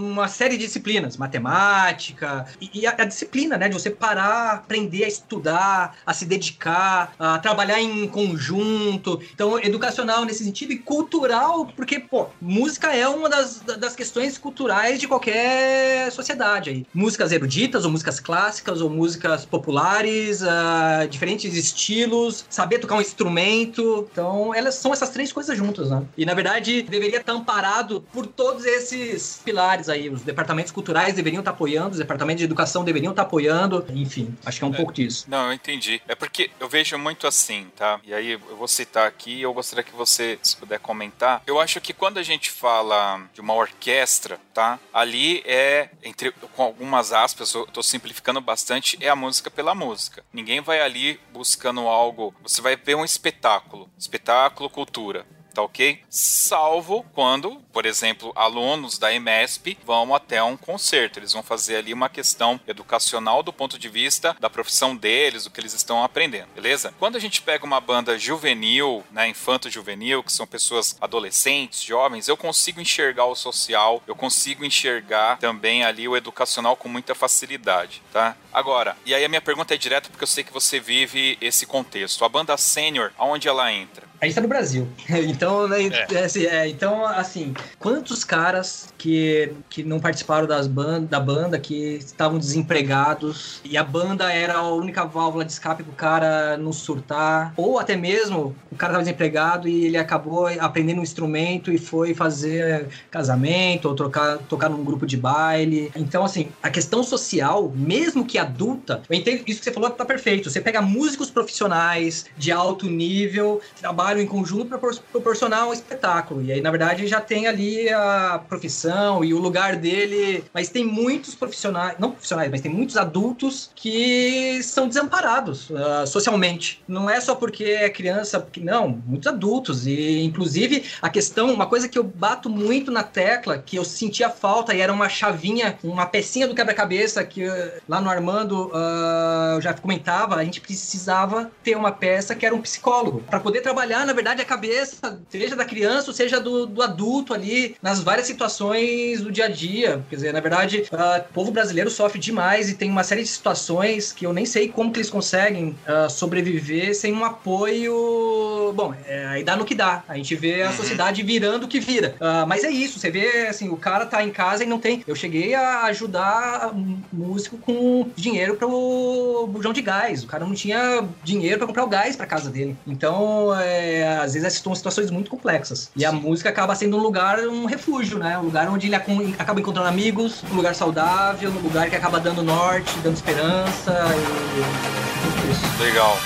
uma série de disciplinas, matemática e, e a, a, disciplina, né? De você parar, aprender a estudar, a se dedicar, a trabalhar em conjunto. Então, educacional nesse sentido e cultural, porque, pô, música é uma das, das questões culturais de qualquer sociedade aí. Músicas eruditas, ou músicas clássicas, ou músicas populares, uh, diferentes estilos, saber tocar um instrumento. Então, elas são essas três coisas juntas, né? E na verdade, deveria estar amparado por todos esses pilares aí. Os departamentos culturais deveriam estar apoiando, os departamentos de educação deveriam estar apoiando. Enfim, acho que é um é, pouco disso.
Não, eu entendi. É porque eu vejo muito assim, tá? E aí eu vou citar aqui e eu gostaria que você, se puder comentar. Eu acho que quando a gente fala de uma orquestra, tá? Ali é entre com algumas aspas, eu tô simplificando bastante, é a música pela música. Ninguém vai ali buscando algo, você vai ver um espetáculo, espetáculo cultura tá ok? Salvo quando, por exemplo, alunos da EMESP vão até um concerto. Eles vão fazer ali uma questão educacional do ponto de vista da profissão deles, do que eles estão aprendendo, beleza? Quando a gente pega uma banda juvenil, né, infanto-juvenil, que são pessoas adolescentes, jovens, eu consigo enxergar o social, eu consigo enxergar também ali o educacional com muita facilidade, tá? Agora, e aí a minha pergunta é direta porque eu sei que você vive esse contexto. A banda sênior, aonde ela entra?
A gente tá no Brasil. *laughs* Então, né, é. É, assim, é, então, assim, quantos caras que, que não participaram das band, da banda, que estavam desempregados, e a banda era a única válvula de escape pro cara não surtar, ou até mesmo o cara tava desempregado e ele acabou aprendendo um instrumento e foi fazer casamento, ou trocar, tocar num grupo de baile. Então, assim, a questão social, mesmo que adulta, eu entendo isso que você falou tá perfeito. Você pega músicos profissionais de alto nível, trabalham trabalham em conjunto para proporcionar um espetáculo. E aí, na verdade, já tem ali a profissão e o lugar dele. Mas tem muitos profissionais, não profissionais, mas tem muitos adultos que são desamparados uh, socialmente. Não é só porque é criança, porque não, muitos adultos. E, inclusive, a questão, uma coisa que eu bato muito na tecla, que eu sentia falta e era uma chavinha, uma pecinha do quebra-cabeça que lá no Armando uh, eu já comentava, a gente precisava ter uma peça que era um psicólogo para poder trabalhar na verdade, a cabeça, seja da criança ou seja do, do adulto ali, nas várias situações do dia a dia. Quer dizer, na verdade, uh, o povo brasileiro sofre demais e tem uma série de situações que eu nem sei como que eles conseguem uh, sobreviver sem um apoio. Bom, é, aí dá no que dá. A gente vê a uhum. sociedade virando o que vira. Uh, mas é isso, você vê, assim, o cara tá em casa e não tem. Eu cheguei a ajudar músico com dinheiro pro bujão de gás. O cara não tinha dinheiro para comprar o gás para casa dele. Então, é, é, às vezes são situações muito complexas. E a música acaba sendo um lugar, um refúgio, né? Um lugar onde ele acaba encontrando amigos, um lugar saudável, um lugar que acaba dando norte, dando esperança e tudo isso.
Legal.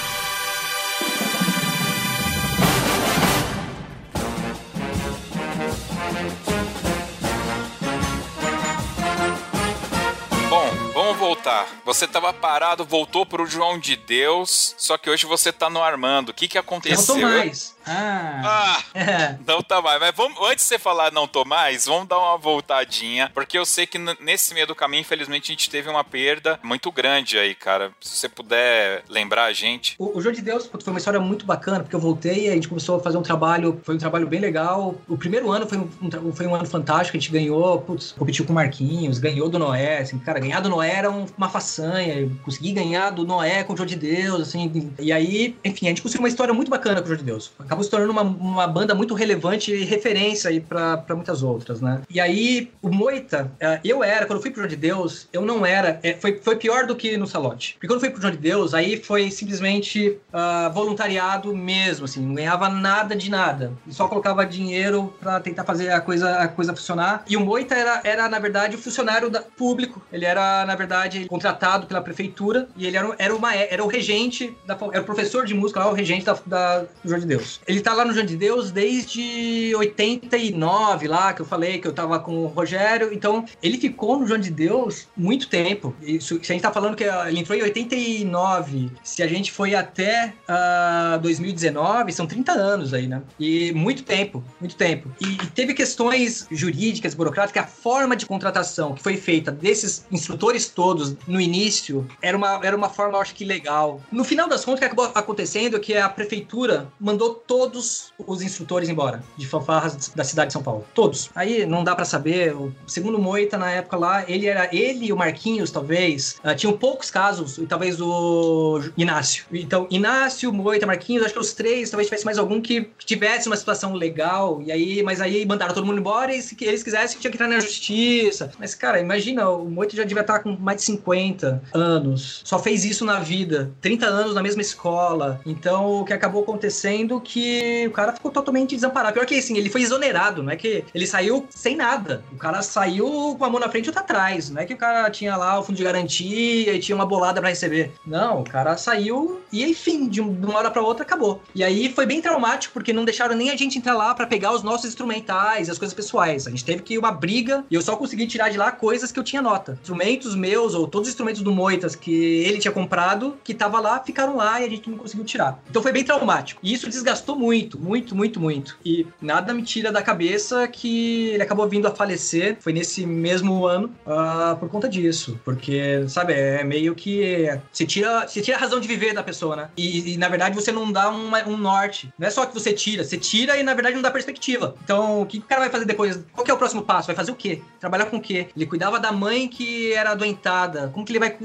Voltar. Você tava parado, voltou pro João de Deus, só que hoje você tá no Armando. O que que aconteceu?
Não tô mais. Ah.
ah *laughs* não tá mais. Mas vamos, antes de você falar não tô mais, vamos dar uma voltadinha, porque eu sei que nesse meio do caminho, infelizmente, a gente teve uma perda muito grande aí, cara. Se você puder lembrar a gente.
O, o João de Deus foi uma história muito bacana, porque eu voltei e a gente começou a fazer um trabalho, foi um trabalho bem legal. O primeiro ano foi um, um foi um ano fantástico, a gente ganhou, putz, competiu com o Marquinhos, ganhou do Noé, assim, cara, ganhar do Noé era uma façanha, consegui ganhar do Noé com o João de Deus, assim, e aí, enfim, a gente conseguiu uma história muito bacana com o João de Deus. Acabou se tornando uma, uma banda muito relevante e referência aí para muitas outras, né? E aí, o Moita, é, eu era, quando eu fui pro João de Deus, eu não era, é, foi, foi pior do que no Salote. Porque quando eu fui pro João de Deus, aí foi simplesmente uh, voluntariado mesmo, assim, não ganhava nada de nada. Só colocava dinheiro para tentar fazer a coisa, a coisa funcionar. E o Moita era, era na verdade, o funcionário da, público. Ele era, na verdade, contratado pela prefeitura e ele era, era, uma, era o regente, da, era o professor de música lá, o regente da, da, João de Deus. Ele tá lá no João de Deus desde 89, lá, que eu falei, que eu tava com o Rogério. Então, ele ficou no João de Deus muito tempo. Isso, se a gente tá falando que ele entrou em 89, se a gente foi até uh, ah, 2019, são 30 anos aí, né? E muito tempo, muito tempo. E, e teve questões jurídicas, burocráticas, a forma de contratação que foi feita desses instrutores todos no início era uma, era uma forma, eu acho que legal. No final das contas, o que acabou acontecendo é que a prefeitura mandou todos os instrutores embora de fanfarras da cidade de São Paulo. Todos. Aí não dá para saber. O segundo Moita, na época lá, ele era ele e o Marquinhos, talvez. Uh, tinham poucos casos, e talvez o Inácio. Então, Inácio, Moita, Marquinhos, acho que os três, talvez tivesse mais algum que tivesse uma situação legal. E aí, mas aí mandaram todo mundo embora e se eles quisessem, tinha que entrar na justiça. Mas, cara, imagina, o Moita já devia estar com mais de 50 anos. Só fez isso na vida. 30 anos na mesma escola. Então, o que acabou acontecendo que o cara ficou totalmente desamparado. Pior que assim, ele foi exonerado, não é que ele saiu sem nada. O cara saiu com a mão na frente e outra atrás. Não é que o cara tinha lá o fundo de garantia e tinha uma bolada para receber. Não, o cara saiu e enfim, de uma hora para outra acabou. E aí foi bem traumático porque não deixaram nem a gente entrar lá para pegar os nossos instrumentais, as coisas pessoais. A gente teve que ir uma briga e eu só consegui tirar de lá coisas que eu tinha nota. Instrumentos meus ou todos os instrumentos do Moitas que ele tinha comprado, que tava lá, ficaram lá e a gente não conseguiu tirar. Então foi bem traumático. E isso desgastou muito, muito, muito, muito. E nada me tira da cabeça que ele acabou vindo a falecer. Foi nesse mesmo ano uh, por conta disso. Porque, sabe, é meio que. Você tira, você tira a razão de viver da pessoa, né? E, e na verdade você não dá um, um norte. Não é só que você tira, você tira e na verdade não dá perspectiva. Então, o que o cara vai fazer depois? Qual é o próximo passo? Vai fazer o quê? Trabalhar com o quê? Ele cuidava da mãe que era adoentada. Como que ele vai.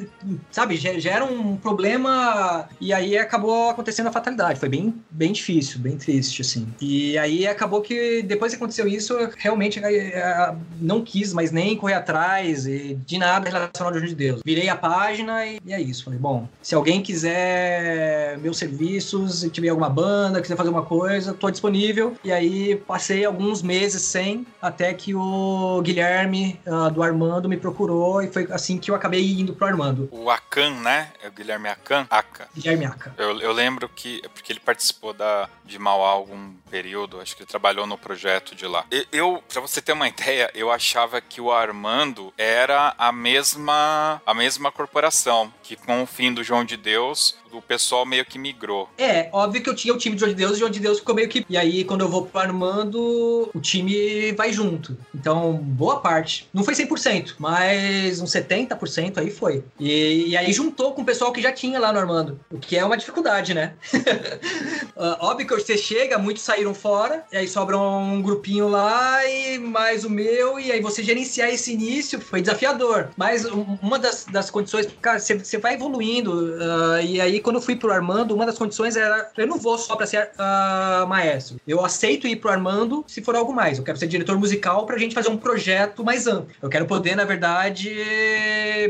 Sabe, gera um problema e aí acabou acontecendo a fatalidade. Foi bem, bem difícil, bem triste, assim. E aí acabou que depois que aconteceu isso, eu realmente é, é, não quis mais nem correr atrás de nada relacionado ao de Deus. Virei a página e, e é isso. Falei, bom, se alguém quiser meus serviços, se tiver alguma banda, quiser fazer uma coisa, tô disponível. E aí passei alguns meses sem, até que o Guilherme uh, do Armando me procurou e foi assim que eu acabei indo pro Armando.
O Akan, né? É o Guilherme Akan? Aka.
Guilherme Aka.
Eu, eu lembro que, porque ele participou da, de Mauá algum período, acho que ele trabalhou no projeto de lá. Eu, pra você ter uma ideia, eu achava que o Armando era a mesma, a mesma corporação, que com o fim do João de Deus, o pessoal meio que migrou.
É, óbvio que eu tinha o time de João de Deus e o João de Deus ficou meio que. E aí, quando eu vou pro Armando, o time vai junto. Então, boa parte. Não foi 100%, mas uns 70% aí foi. E, e aí juntou com o pessoal que já tinha lá no Armando, o que é uma dificuldade, né? uh, *laughs* óbvio que você chega, muitos saíram fora, e aí sobra um grupinho lá e mais o meu, e aí você gerenciar esse início foi desafiador. Mas uma das, das condições, cara, você, você vai evoluindo, uh, e aí quando eu fui pro Armando, uma das condições era: eu não vou só pra ser uh, maestro. Eu aceito ir pro Armando se for algo mais. Eu quero ser diretor musical pra gente fazer um projeto mais amplo. Eu quero poder, na verdade,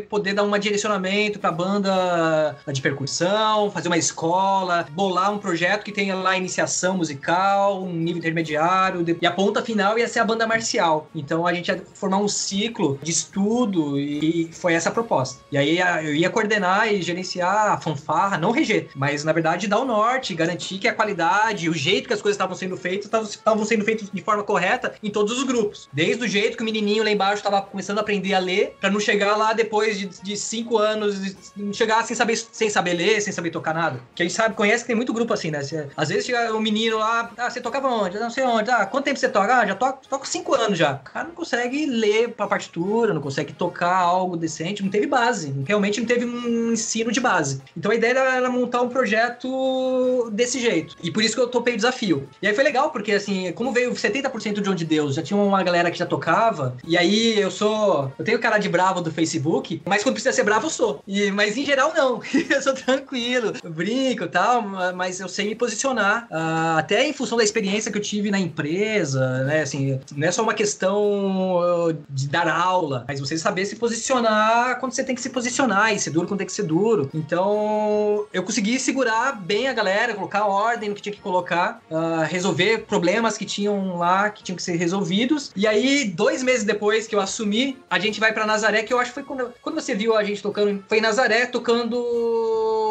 poder dar um direcionamento pra banda de percussão, fazer uma escola, bolar um projeto que tenha lá iniciação musical, um nível intermediário, e a ponta final ia ser a banda marcial. Então a gente ia formar um ciclo de estudo e foi essa a proposta. E aí eu ia coordenar e gerenciar a fanfarra não reger, mas na verdade dar o norte, garantir que a qualidade, o jeito que as coisas estavam sendo feitas, estavam sendo feitas de forma correta em todos os grupos. Desde o jeito que o menininho lá embaixo estava começando a aprender a ler, para não chegar lá depois de, de cinco anos, não chegar sem saber, sem saber ler, sem saber tocar nada. Que a gente sabe, conhece que tem muito grupo assim, né? às vezes chega um menino lá, ah, você tocava onde? Não sei onde. Ah, quanto tempo você toca? Ah, já toco, toco cinco anos já. O cara não consegue ler pra partitura, não consegue tocar algo decente, não teve base. Realmente não teve um ensino de base. Então a ideia era montar um projeto desse jeito. E por isso que eu topei o desafio. E aí foi legal, porque assim, como veio 70% de onde Deus, já tinha uma galera que já tocava, e aí eu sou. Eu tenho cara de bravo do Facebook, mas quando precisa ser bravo, eu sou. E, mas em geral, não. *laughs* eu sou tranquilo. Eu brinco e tal, mas eu sei me posicionar. Uh, até em função da experiência que eu tive na empresa, né? Assim, não é só uma questão uh, de dar aula, mas você saber se posicionar quando você tem que se posicionar e ser duro quando tem que ser duro. Então, eu consegui segurar bem a galera, colocar ordem no que tinha que colocar, uh, resolver problemas que tinham lá, que tinham que ser resolvidos. E aí, dois meses depois que eu assumi, a gente vai para Nazaré, que eu acho que foi quando, quando você viu a gente tocando, foi em Nazaré tocando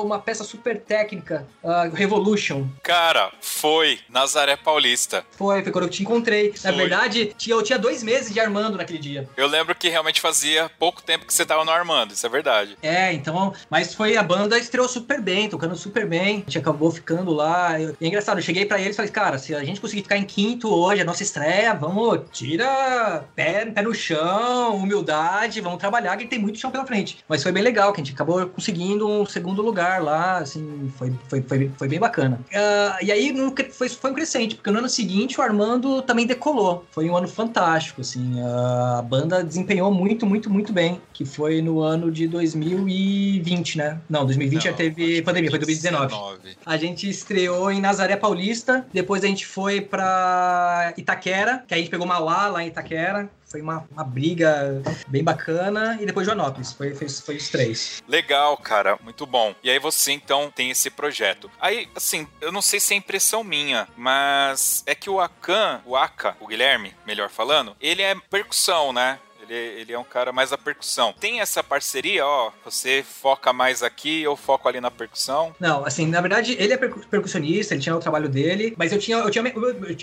uma peça super técnica, uh, Revolution.
Cara, foi Nazaré Paulista.
Foi, foi quando eu te encontrei. Foi. Na verdade, eu tinha dois meses de Armando naquele dia.
Eu lembro que realmente fazia pouco tempo que você tava no Armando, isso é verdade.
É, então, mas foi a banda estreou super bem, tocando super bem. A gente acabou ficando lá. E é engraçado, eu cheguei para eles e falei, cara, se a gente conseguir ficar em quinto hoje, a nossa estreia, vamos, tira pé, pé no chão, humildade, vamos trabalhar, que tem muito chão pela frente. Mas foi bem legal, que a gente acabou conseguindo um segundo lugar lá, assim, foi, foi, foi, foi bem bacana. Uh, e aí foi, foi um crescente, porque no ano seguinte o Armando também decolou. Foi um ano fantástico, assim, a banda desempenhou muito, muito, muito bem, que foi no ano de 2020, né? Não, 2020 Não, já teve pandemia, foi 2019. 19. A gente estreou em Nazaré Paulista, depois a gente foi pra Itaquera, que a gente pegou Mauá lá em Itaquera, foi uma, uma briga bem bacana. E depois Joanópolis. Foi, foi, foi os três.
Legal, cara. Muito bom. E aí você, então, tem esse projeto. Aí, assim, eu não sei se é impressão minha, mas é que o Akan, o Aka, o Guilherme, melhor falando, ele é percussão, né? Ele, ele é um cara mais da percussão. Tem essa parceria, ó, você foca mais aqui, eu foco ali na percussão?
Não, assim, na verdade, ele é percussionista, ele tinha o trabalho dele, mas eu tinha, eu tinha,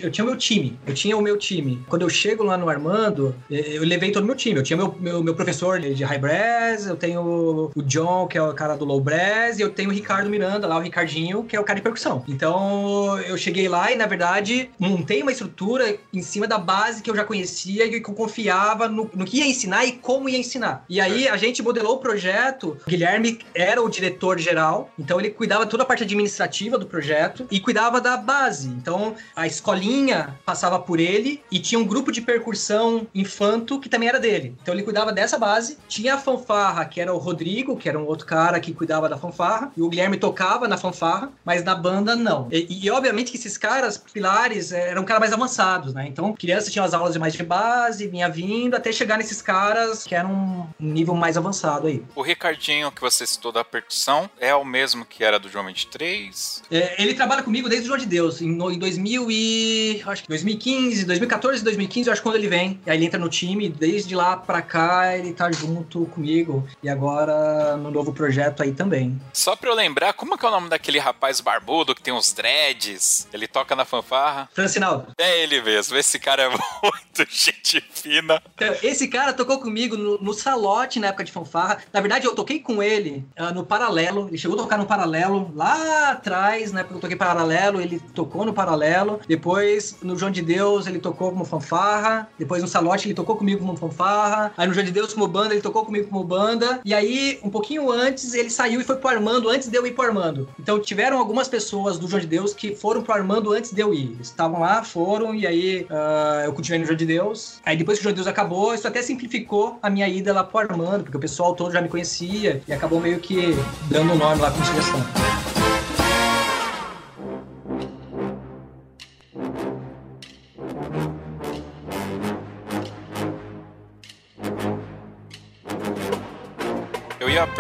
eu tinha o meu time, eu tinha o meu time. Quando eu chego lá no Armando, eu levei todo o meu time. Eu tinha meu, meu, meu professor de high brass, eu tenho o John, que é o cara do low brass, e eu tenho o Ricardo Miranda lá, o Ricardinho, que é o cara de percussão. Então, eu cheguei lá e, na verdade, montei uma estrutura em cima da base que eu já conhecia e que eu confiava no, no que ia ensinar e como ia ensinar. E aí a gente modelou o projeto. O Guilherme era o diretor geral, então ele cuidava toda a parte administrativa do projeto e cuidava da base. Então a escolinha passava por ele e tinha um grupo de percussão infanto que também era dele. Então ele cuidava dessa base. Tinha a fanfarra, que era o Rodrigo, que era um outro cara que cuidava da fanfarra, e o Guilherme tocava na fanfarra, mas na banda não. E, e obviamente que esses caras, pilares, eram caras mais avançados, né? Então criança tinha as aulas de mais de base, vinha vindo até chegar nesses caras que eram um nível mais avançado aí.
O Ricardinho que você citou da percussão é o mesmo que era do João 23?
É, ele trabalha comigo desde o João de Deus, em, em 2000 e... acho que 2015, 2014, 2015, eu acho quando ele vem. Aí ele entra no time, desde lá pra cá ele tá junto comigo. E agora no novo projeto aí também.
Só pra eu lembrar, como que é o nome daquele rapaz barbudo que tem uns dreads? Ele toca na fanfarra?
Francinaldo.
É ele mesmo, esse cara é *laughs* muito gente fina.
Então, esse cara tocou comigo no, no, Salote na época de fanfarra. Na verdade, eu toquei com ele uh, no Paralelo. Ele chegou a tocar no Paralelo lá atrás, na época que eu toquei Paralelo, ele tocou no Paralelo. Depois, no João de Deus, ele tocou como fanfarra. Depois, no Salote, ele tocou comigo como fanfarra. Aí, no João de Deus, como banda, ele tocou comigo como banda. E aí, um pouquinho antes, ele saiu e foi pro Armando antes de eu ir pro Armando. Então, tiveram algumas pessoas do João de Deus que foram pro Armando antes de eu ir. Eles estavam lá, foram, e aí uh, eu continuei no João de Deus. Aí, depois que o João de Deus acabou, isso até simplificou a minha ida lá pro Armando, porque o pessoal todo já me conhecia e acabou meio que dando o um nome lá com sugestão.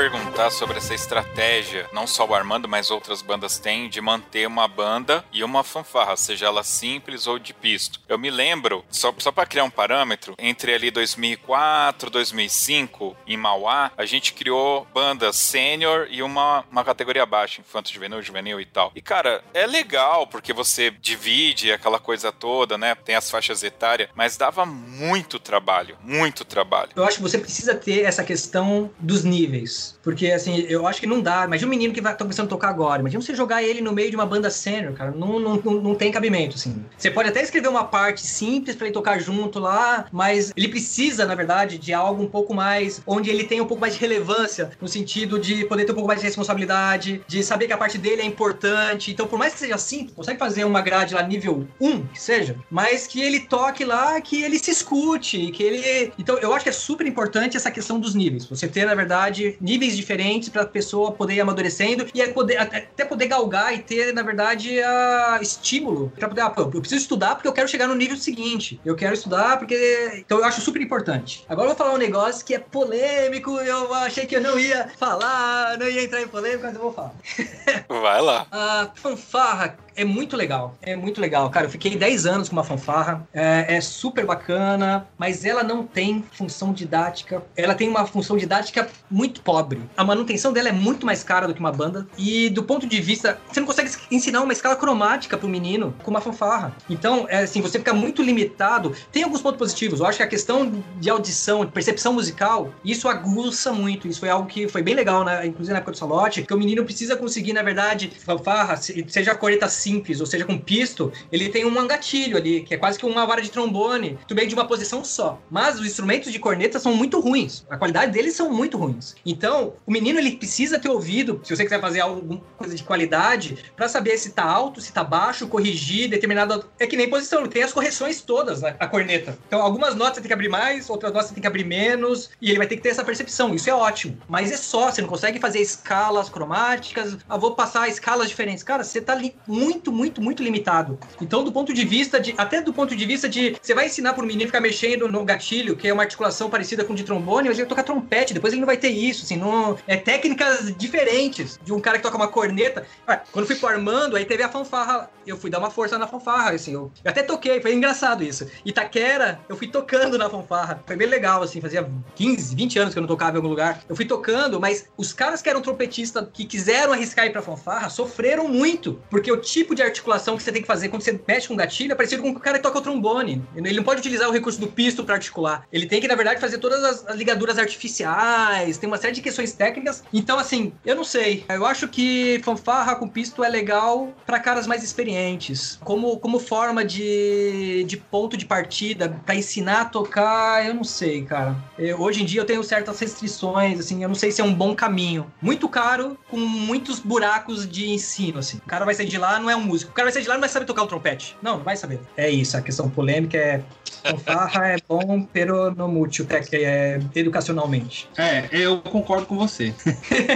Perguntar sobre essa estratégia, não só o Armando, mas outras bandas têm, de manter uma banda e uma fanfarra, seja ela simples ou de pisto. Eu me lembro, só, só para criar um parâmetro, entre ali 2004, 2005, em Mauá, a gente criou bandas sênior e uma, uma categoria abaixo, infanto juvenil, juvenil e tal. E cara, é legal porque você divide aquela coisa toda, né? Tem as faixas etárias, mas dava muito trabalho, muito trabalho.
Eu acho que você precisa ter essa questão dos níveis. Porque, assim, eu acho que não dá. Imagina um menino que vai tá começando a tocar agora. Imagina você jogar ele no meio de uma banda sênior, cara. Não, não, não, não tem cabimento, assim. Você pode até escrever uma parte simples para ele tocar junto lá, mas ele precisa, na verdade, de algo um pouco mais. onde ele tem um pouco mais de relevância, no sentido de poder ter um pouco mais de responsabilidade, de saber que a parte dele é importante. Então, por mais que seja simples, consegue fazer uma grade lá nível 1, que seja, mas que ele toque lá, que ele se escute, que ele. Então, eu acho que é super importante essa questão dos níveis. Você ter, na verdade, níveis diferentes para a pessoa poder ir amadurecendo e é poder, até poder galgar e ter, na verdade, a estímulo para poder, ah, pô, eu preciso estudar porque eu quero chegar no nível seguinte. Eu quero estudar porque. Então eu acho super importante. Agora eu vou falar um negócio que é polêmico, eu achei que eu não ia falar, não ia entrar em polêmica, mas eu vou falar. *laughs*
Vai lá.
A fanfarra é muito legal. É muito legal. Cara, eu fiquei 10 anos com uma fanfarra. É, é, super bacana, mas ela não tem função didática. Ela tem uma função didática muito pobre. A manutenção dela é muito mais cara do que uma banda. E do ponto de vista. Você não consegue ensinar uma escala cromática pro menino com uma fanfarra. Então, é assim, você fica muito limitado. Tem alguns pontos positivos. Eu acho que a questão de audição, de percepção musical, isso aguça muito. Isso foi algo que foi bem legal, né? Inclusive na época do Salote, que o menino precisa conseguir, na verdade, fanfarra, seja coreta simples, ou seja, com pisto, ele tem um gatilho ali, que é quase que uma vara de trombone, tudo bem de uma posição só. Mas os instrumentos de corneta são muito ruins. A qualidade deles são muito ruins. Então, o menino ele precisa ter ouvido, se você quiser fazer alguma coisa de qualidade, para saber se tá alto, se tá baixo, corrigir determinada. É que nem posição, tem as correções todas na a corneta. Então, algumas notas você tem que abrir mais, outras notas você tem que abrir menos, e ele vai ter que ter essa percepção. Isso é ótimo. Mas é só, você não consegue fazer escalas cromáticas, ah, vou passar escalas diferentes. Cara, você tá muito muito, muito, limitado. Então, do ponto de vista de. Até do ponto de vista de. Você vai ensinar pro menino ficar mexendo no gatilho, que é uma articulação parecida com de trombone, mas ele tocar trompete, depois ele não vai ter isso, assim, não. É técnicas diferentes de um cara que toca uma corneta. Ah, quando fui pro Armando, aí teve a fanfarra. Eu fui dar uma força na fanfarra, assim. Eu, eu até toquei, foi engraçado isso. Itaquera, eu fui tocando na fanfarra. Foi bem legal, assim, fazia 15, 20 anos que eu não tocava em algum lugar. Eu fui tocando, mas os caras que eram trompetistas, que quiseram arriscar ir pra fanfarra, sofreram muito, porque o tipo de articulação que você tem que fazer quando você mexe com gatilho é parecido com o cara que toca o trombone. Ele não pode utilizar o recurso do pisto para articular. Ele tem que, na verdade, fazer todas as ligaduras artificiais, tem uma série de questões técnicas. Então, assim, eu não sei. Eu acho que fanfarra com pisto é legal para caras mais experientes. Como, como forma de, de ponto de partida, para ensinar a tocar, eu não sei, cara. Eu, hoje em dia eu tenho certas restrições, assim, eu não sei se é um bom caminho. Muito caro, com muitos buracos de ensino, assim. O cara vai sair de lá, não é um músico. O cara vai sair de lá não vai saber tocar o trompete. Não, não vai saber. É isso, a questão polêmica é fanfarra é bom, pero no mútil, é, educacionalmente.
É, eu concordo com você.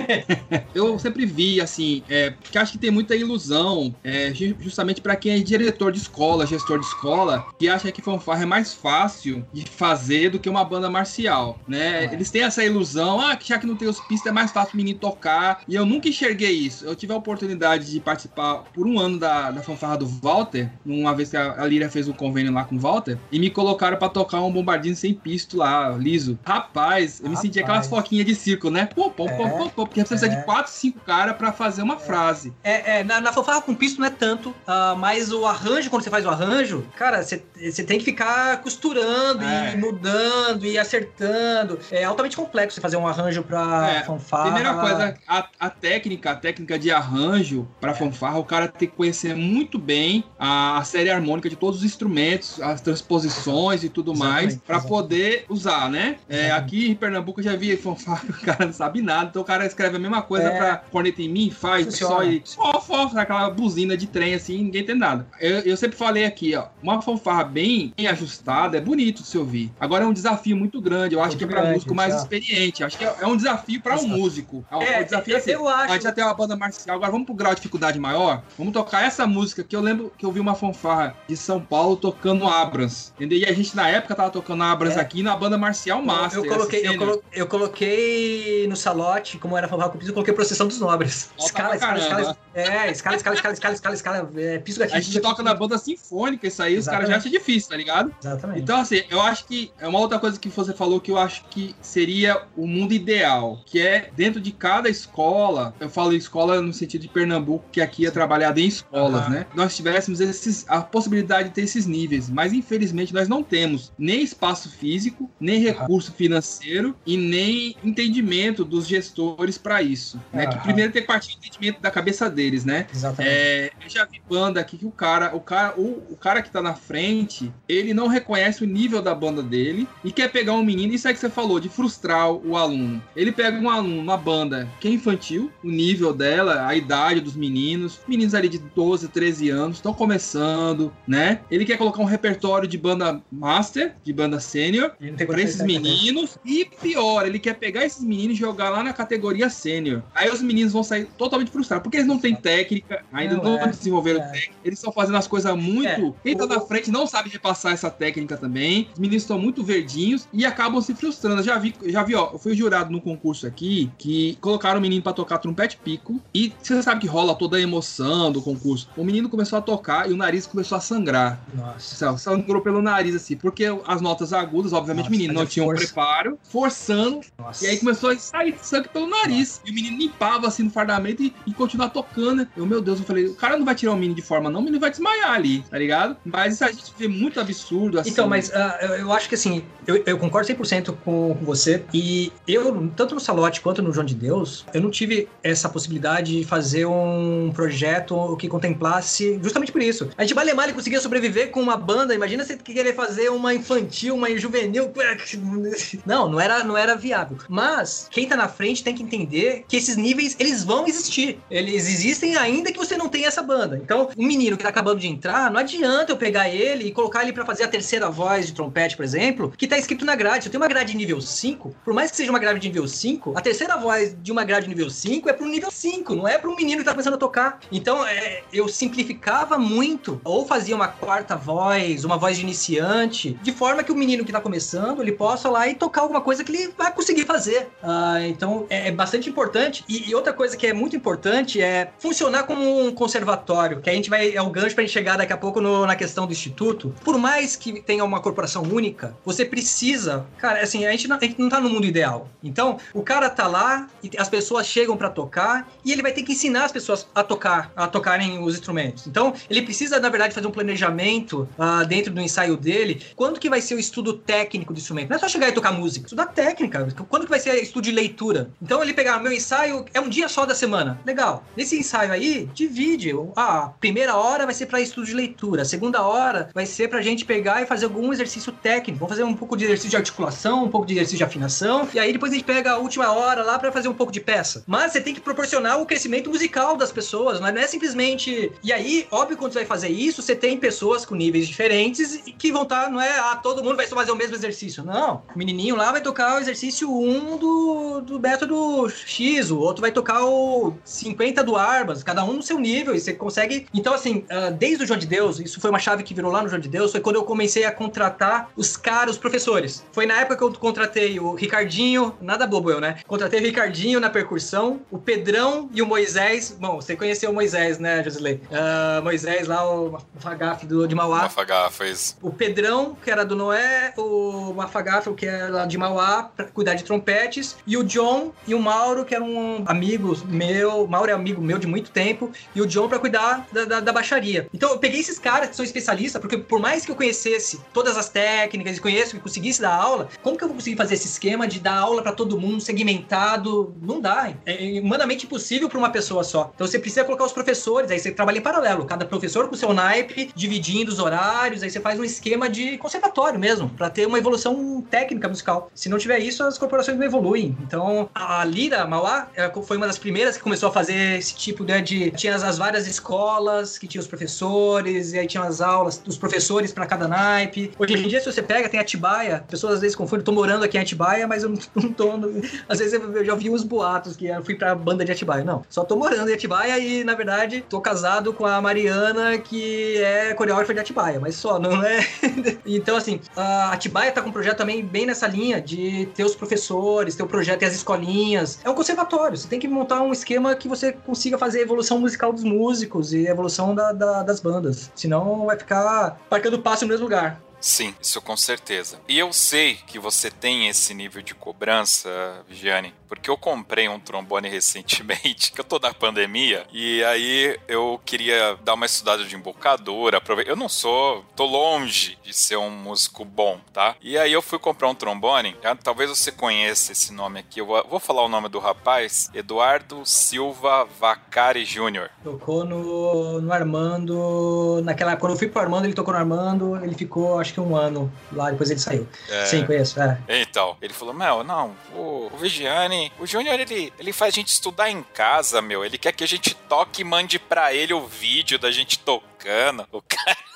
*laughs* eu sempre vi, assim, é, que acho que tem muita ilusão, é, justamente para quem é diretor de escola, gestor de escola, que acha que fanfarra é mais fácil de fazer do que uma banda marcial, né? É. Eles têm essa ilusão, ah, que já que não tem os pistas é mais fácil o menino tocar, e eu nunca enxerguei isso. Eu tive a oportunidade de participar por um ano da, da fanfarra do Walter, uma vez que a, a Lira fez um convênio lá com o Walter, e me colocaram para tocar um bombardinho sem pisto lá, liso. Rapaz, eu Rapaz. me senti aquelas foquinhas de circo, né? Pô, pô, é, pô, pô, pô, porque você precisa de 4, é. 5 caras para fazer uma é. frase.
É, é na, na fanfarra com pisto não é tanto, uh, mas o arranjo, quando você faz o arranjo, cara, você tem que ficar costurando é. e mudando e acertando. É altamente complexo você fazer um arranjo pra é, fanfarra.
Primeira coisa, a, a técnica, a técnica de arranjo pra fanfarra, o cara tem que conhecer muito bem a, a série harmônica de todos os instrumentos, as transposições e tudo mais para poder usar, né? É, aqui em Pernambuco eu já vi fanfarra, *laughs* o cara não sabe nada, então o cara escreve a mesma coisa é. pra corneta em mim, faz Funciona. só e só, só aquela buzina de trem assim, ninguém tem nada. Eu, eu sempre falei aqui, ó, uma fanfarra bem, bem ajustada é bonito de se ouvir. Agora é um desafio muito grande, eu acho muito que é para músico mais já. experiente. Acho que é, é um desafio para um músico. É, um desafio assim, eu acho. A gente já tem uma banda marcial, agora vamos pro grau de dificuldade maior. Vamos tocar essa música que eu lembro que eu vi uma fanfarra de São Paulo tocando Abrams, entendeu? E a gente, na época, tava tocando Abras é. aqui na banda Marcial Master.
Eu coloquei, eu, colo eu, coloquei coloquei no salote, como era fanfarra com piso, eu coloquei processão dos nobres. Escala, escala, escala, É, escala, escala, escala, escala, escala, escala, é, piso.
A gente toca na banda sinfônica, isso aí os caras já acham difícil, tá ligado?
Exatamente.
Então, assim, eu acho que é uma outra coisa que você falou que eu acho que seria o mundo ideal, que é dentro de cada escola, eu falo escola no sentido de Pernambuco, que aqui é trabalhado em escolas, uhum. né? Nós tivéssemos esses, a possibilidade de ter esses níveis, mas infelizmente nós não temos nem espaço físico, nem recurso financeiro e nem entendimento dos gestores para isso, né? Que primeiro tem que partir do entendimento da cabeça deles, né?
Exatamente.
É, eu já vi banda aqui que o cara, o cara, o, o cara que tá na frente, ele não reconhece o nível da banda dele e quer pegar um menino, isso é que você falou, de frustrar o aluno. Ele pega um aluno, uma banda que é infantil, o nível dela, a idade dos meninos, meninos ali de 12, 13 anos, estão começando, né? Ele quer colocar um repertório de banda master, de banda sênior, para esses meninos. E pior, ele quer pegar esses meninos e jogar lá na categoria sênior. Aí os meninos vão sair totalmente frustrados, porque eles não têm técnica, ainda não, não é, desenvolveram é. técnica. Eles estão fazendo as coisas muito. É. Quem tá na frente não sabe repassar essa técnica também. Os meninos estão muito verdinhos e acabam se frustrando. Eu já vi, já vi, ó, eu fui jurado num concurso aqui que colocaram o menino para tocar trompete pico e você sabe que rola toda a emoção do concurso. O menino começou a tocar e o nariz começou a sangrar.
Nossa.
Sangrou pelo nariz assim, porque as notas agudas, obviamente, Nossa, o menino não tinha um preparo, forçando Nossa. e aí começou a sair sangue pelo nariz. E o menino limpava assim no fardamento e, e continuava tocando. Eu, meu Deus, eu falei, o cara não vai tirar o menino de forma não, menino vai desmaiar ali, tá ligado? Mas isso a gente vê muito absurdo assim.
Então, mas uh, eu acho que assim, eu, eu concordo 100% com, você. E eu, tanto no Salote quanto no João de Deus, eu não tive essa possibilidade de fazer um projeto que contemplasse justamente por isso. A gente Balemali conseguia sobreviver com uma banda, imagina você querer fazer uma infantil, uma juvenil. *laughs* Não, não era, não era viável. Mas quem tá na frente tem que entender que esses níveis, eles vão existir. Eles existem ainda que você não tenha essa banda. Então, um menino que tá acabando de entrar, não adianta eu pegar ele e colocar ele para fazer a terceira voz de trompete, por exemplo, que tá escrito na grade. Se eu tenho uma grade nível 5, por mais que seja uma grade de nível 5, a terceira voz de uma grade nível 5 é pro nível 5, não é pro menino que tá começando a tocar. Então, é, eu simplificava muito, ou fazia uma quarta voz, uma voz de iniciante, de forma que o menino que tá começando, ele possa lá e tocar alguma coisa que ele vai conseguir fazer. Ah, então, é, é, bastante importante. E, e, outra coisa que é muito importante é funcionar como um conservatório, que a gente vai, é o gancho pra gente chegar daqui a pouco no, na questão do instituto. Por mais que tenha uma corporação única, você precisa, cara, assim, a gente não, a gente não tá no mundo ideal. Então, o cara tá lá e as pessoas chegam para tocar e ele vai ter que ensinar as pessoas a tocar, a tocarem os instrumentos. Então, ele precisa, na verdade, fazer um planejamento uh, dentro do ensaio dele. Quando que vai ser o estudo técnico do instrumento? Não é só chegar e tocar música, estudar técnica. Quando que vai ser estudo de leitura? Então, ele pegar meu ensaio é um dia só da semana. Legal. Nesse ensaio aí, divide. Ah, a primeira hora vai ser para estudo de leitura, a segunda hora vai ser pra gente pegar e fazer algum exercício técnico. Vamos fazer um pouco de exercício de articulação, um pouco de exercício de afinação, e aí depois a gente pega a última hora lá para fazer um pouco de peça. Mas você tem que proporcionar o crescimento musical das pessoas, não é, não é simplesmente. E aí, óbvio, quando você vai fazer isso, você tem pessoas com níveis diferentes que vão estar, tá, não é, ah, todo mundo vai fazer o mesmo exercício. Não. O menininho lá vai tocar o exercício 1 do, do método X, o outro vai tocar o 50 do Arbas, cada um no seu nível, e você consegue. Então, assim, ah, desde o João de Deus, isso foi uma chave que virou lá no João de Deus, foi quando eu comecei a contratar os caras, os professores. Foi na época que eu contratei o Ricardinho, nada bobo eu, né? Contratei o Ricardinho na percussão, o Pedrão e o Moisés. Bom, você conheceu o Moisés, né, Josilei? Uh, Moisés lá, o Mafagaf do, de Mauá.
Mafagaf, isso.
O Pedrão, que era do Noé, o Mafagaf, que era lá de Mauá, pra cuidar de trompetes, e o John e o Mauro, que eram amigos meu. Mauro é amigo meu de muito tempo, e o John para cuidar da, da, da baixaria. Então eu peguei esses caras que são especialistas, porque por mais que eu conhecesse todas as técnicas e conheço que conseguisse dar aula, como que eu vou conseguir fazer esse esquema de dar aula para todo mundo segmentado? Não dá. É humanamente impossível para uma pessoa só. Então você precisa colocar os professores, aí você trabalha em paralelo, cada professor com seu naipe, dividindo os horários, aí você faz um esquema de conservatório mesmo, para ter uma evolução técnica musical. Se não tiver isso, as corporações não evoluem. Então, a Lira Mauá foi uma das primeiras que começou a fazer esse tipo né, de. Tinha as, as várias escolas que tinha os professores, e aí tinha as aulas dos professores para cada naipe. Hoje em dia, se você pega, tem Atibaia. Pessoas às vezes confundem, tô morando aqui em Atibaia, mas eu não *laughs* tô. *laughs* Às vezes eu já ouvi uns boatos que eu fui pra banda de Atibaia. Não, só tô morando em Atibaia e, na verdade, tô casado com a Mariana, que é coreógrafa de Atibaia, mas só, não é. *laughs* então, assim, a Atibaia tá com projeto também bem nessa linha de ter os professores, ter o projeto e as escolinhas. É um conservatório, você tem que montar um esquema que você consiga fazer a evolução musical dos músicos e a evolução da, da, das bandas. Senão vai ficar marcando passo no mesmo lugar.
Sim, isso com certeza. E eu sei que você tem esse nível de cobrança, Vigiane, porque eu comprei um trombone *laughs* recentemente, que eu tô na pandemia, e aí eu queria dar uma estudada de embocadura, eu não sou, tô longe de ser um músico bom, tá? E aí eu fui comprar um trombone, ah, talvez você conheça esse nome aqui, eu vou falar o nome do rapaz, Eduardo Silva Vacari Jr.
Tocou no, no Armando, naquela, quando eu fui pro Armando, ele tocou no Armando, ele ficou, acho que um ano lá, depois ele saiu. É... Sim, conheço, é.
Então, ele falou, meu, não, o, o Vigiane, o Júnior, ele, ele faz a gente estudar em casa, meu, ele quer que a gente toque e mande pra ele o vídeo da gente tocando. O cara...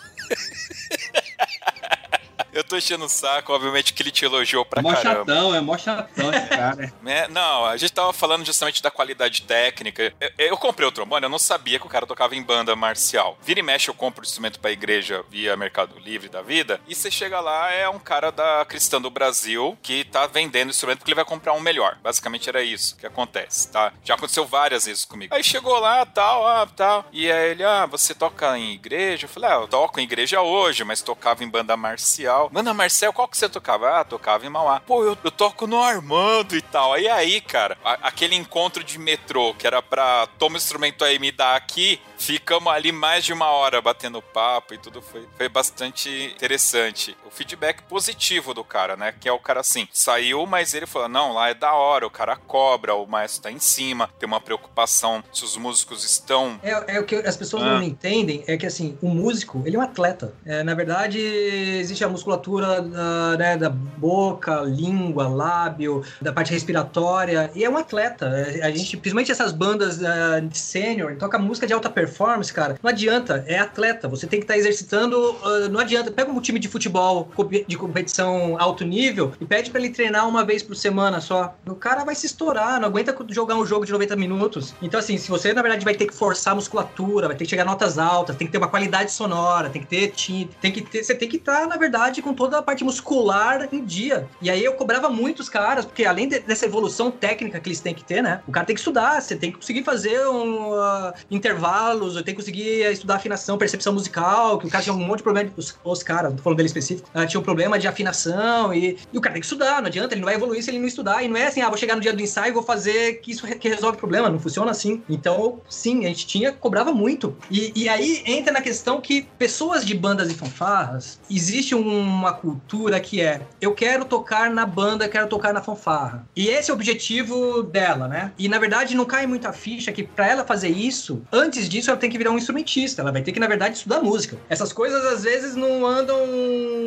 Eu tô enchendo o saco, obviamente que ele te elogiou pra
mó
caramba.
Chatão, é mó chatão esse *laughs* cara.
é, não, a gente tava falando justamente da qualidade técnica. Eu, eu, comprei o trombone, eu não sabia que o cara tocava em banda marcial. Vira e mexe, eu compro instrumento pra igreja via Mercado Livre da vida, e você chega lá, é um cara da Cristã do Brasil que tá vendendo instrumento porque ele vai comprar um melhor. Basicamente era isso que acontece, tá? Já aconteceu várias vezes comigo. Aí chegou lá, tal, ah, tal, e aí ele, ah, você toca em igreja? Eu falei, ah, eu toco em igreja hoje, mas tocava em banda marcial tal. Mano, Marcel, qual que você tocava? Ah, tocava em Mauá. Pô, eu, eu toco no Armando e tal. Aí aí, cara, a, aquele encontro de metrô que era pra toma o instrumento aí, me dá aqui, ficamos ali mais de uma hora batendo papo e tudo foi, foi bastante interessante. O feedback positivo do cara, né? Que é o cara assim, saiu, mas ele falou: não, lá é da hora, o cara cobra, o maestro tá em cima, tem uma preocupação se os músicos estão.
É, é o que as pessoas ah. não entendem, é que assim, o músico, ele é um atleta. É, na verdade, existe a musculatura musculatura da, né, da boca, língua, lábio, da parte respiratória. E é um atleta. A gente, principalmente essas bandas uh, sênior, toca música de alta performance, cara. Não adianta, é atleta. Você tem que estar tá exercitando. Uh, não adianta. Pega um time de futebol de competição alto nível e pede para ele treinar uma vez por semana só. O cara vai se estourar, não aguenta jogar um jogo de 90 minutos. Então, assim, se você, na verdade, vai ter que forçar a musculatura, vai ter que chegar a notas altas, tem que ter uma qualidade sonora, tem que ter tinta, tem que ter. Você tem que estar, tá, na verdade, com toda a parte muscular em dia. E aí eu cobrava muitos caras, porque além de, dessa evolução técnica que eles têm que ter, né? O cara tem que estudar, você tem que conseguir fazer um, uh, intervalos, tem que conseguir estudar afinação, percepção musical, que o cara tinha um monte de problema, os, os caras, falando dele específico, uh, tinha um problema de afinação e, e o cara tem que estudar, não adianta, ele não vai evoluir se ele não estudar. E não é assim, ah, vou chegar no dia do ensaio e vou fazer que isso que resolve o problema, não funciona assim. Então, sim, a gente tinha, cobrava muito. E, e aí entra na questão que pessoas de bandas e fanfarras, existe um uma cultura que é eu quero tocar na banda, quero tocar na fanfarra. E esse é o objetivo dela, né? E na verdade não cai muita ficha que para ela fazer isso, antes disso ela tem que virar um instrumentista, ela vai ter que na verdade estudar música. Essas coisas às vezes não andam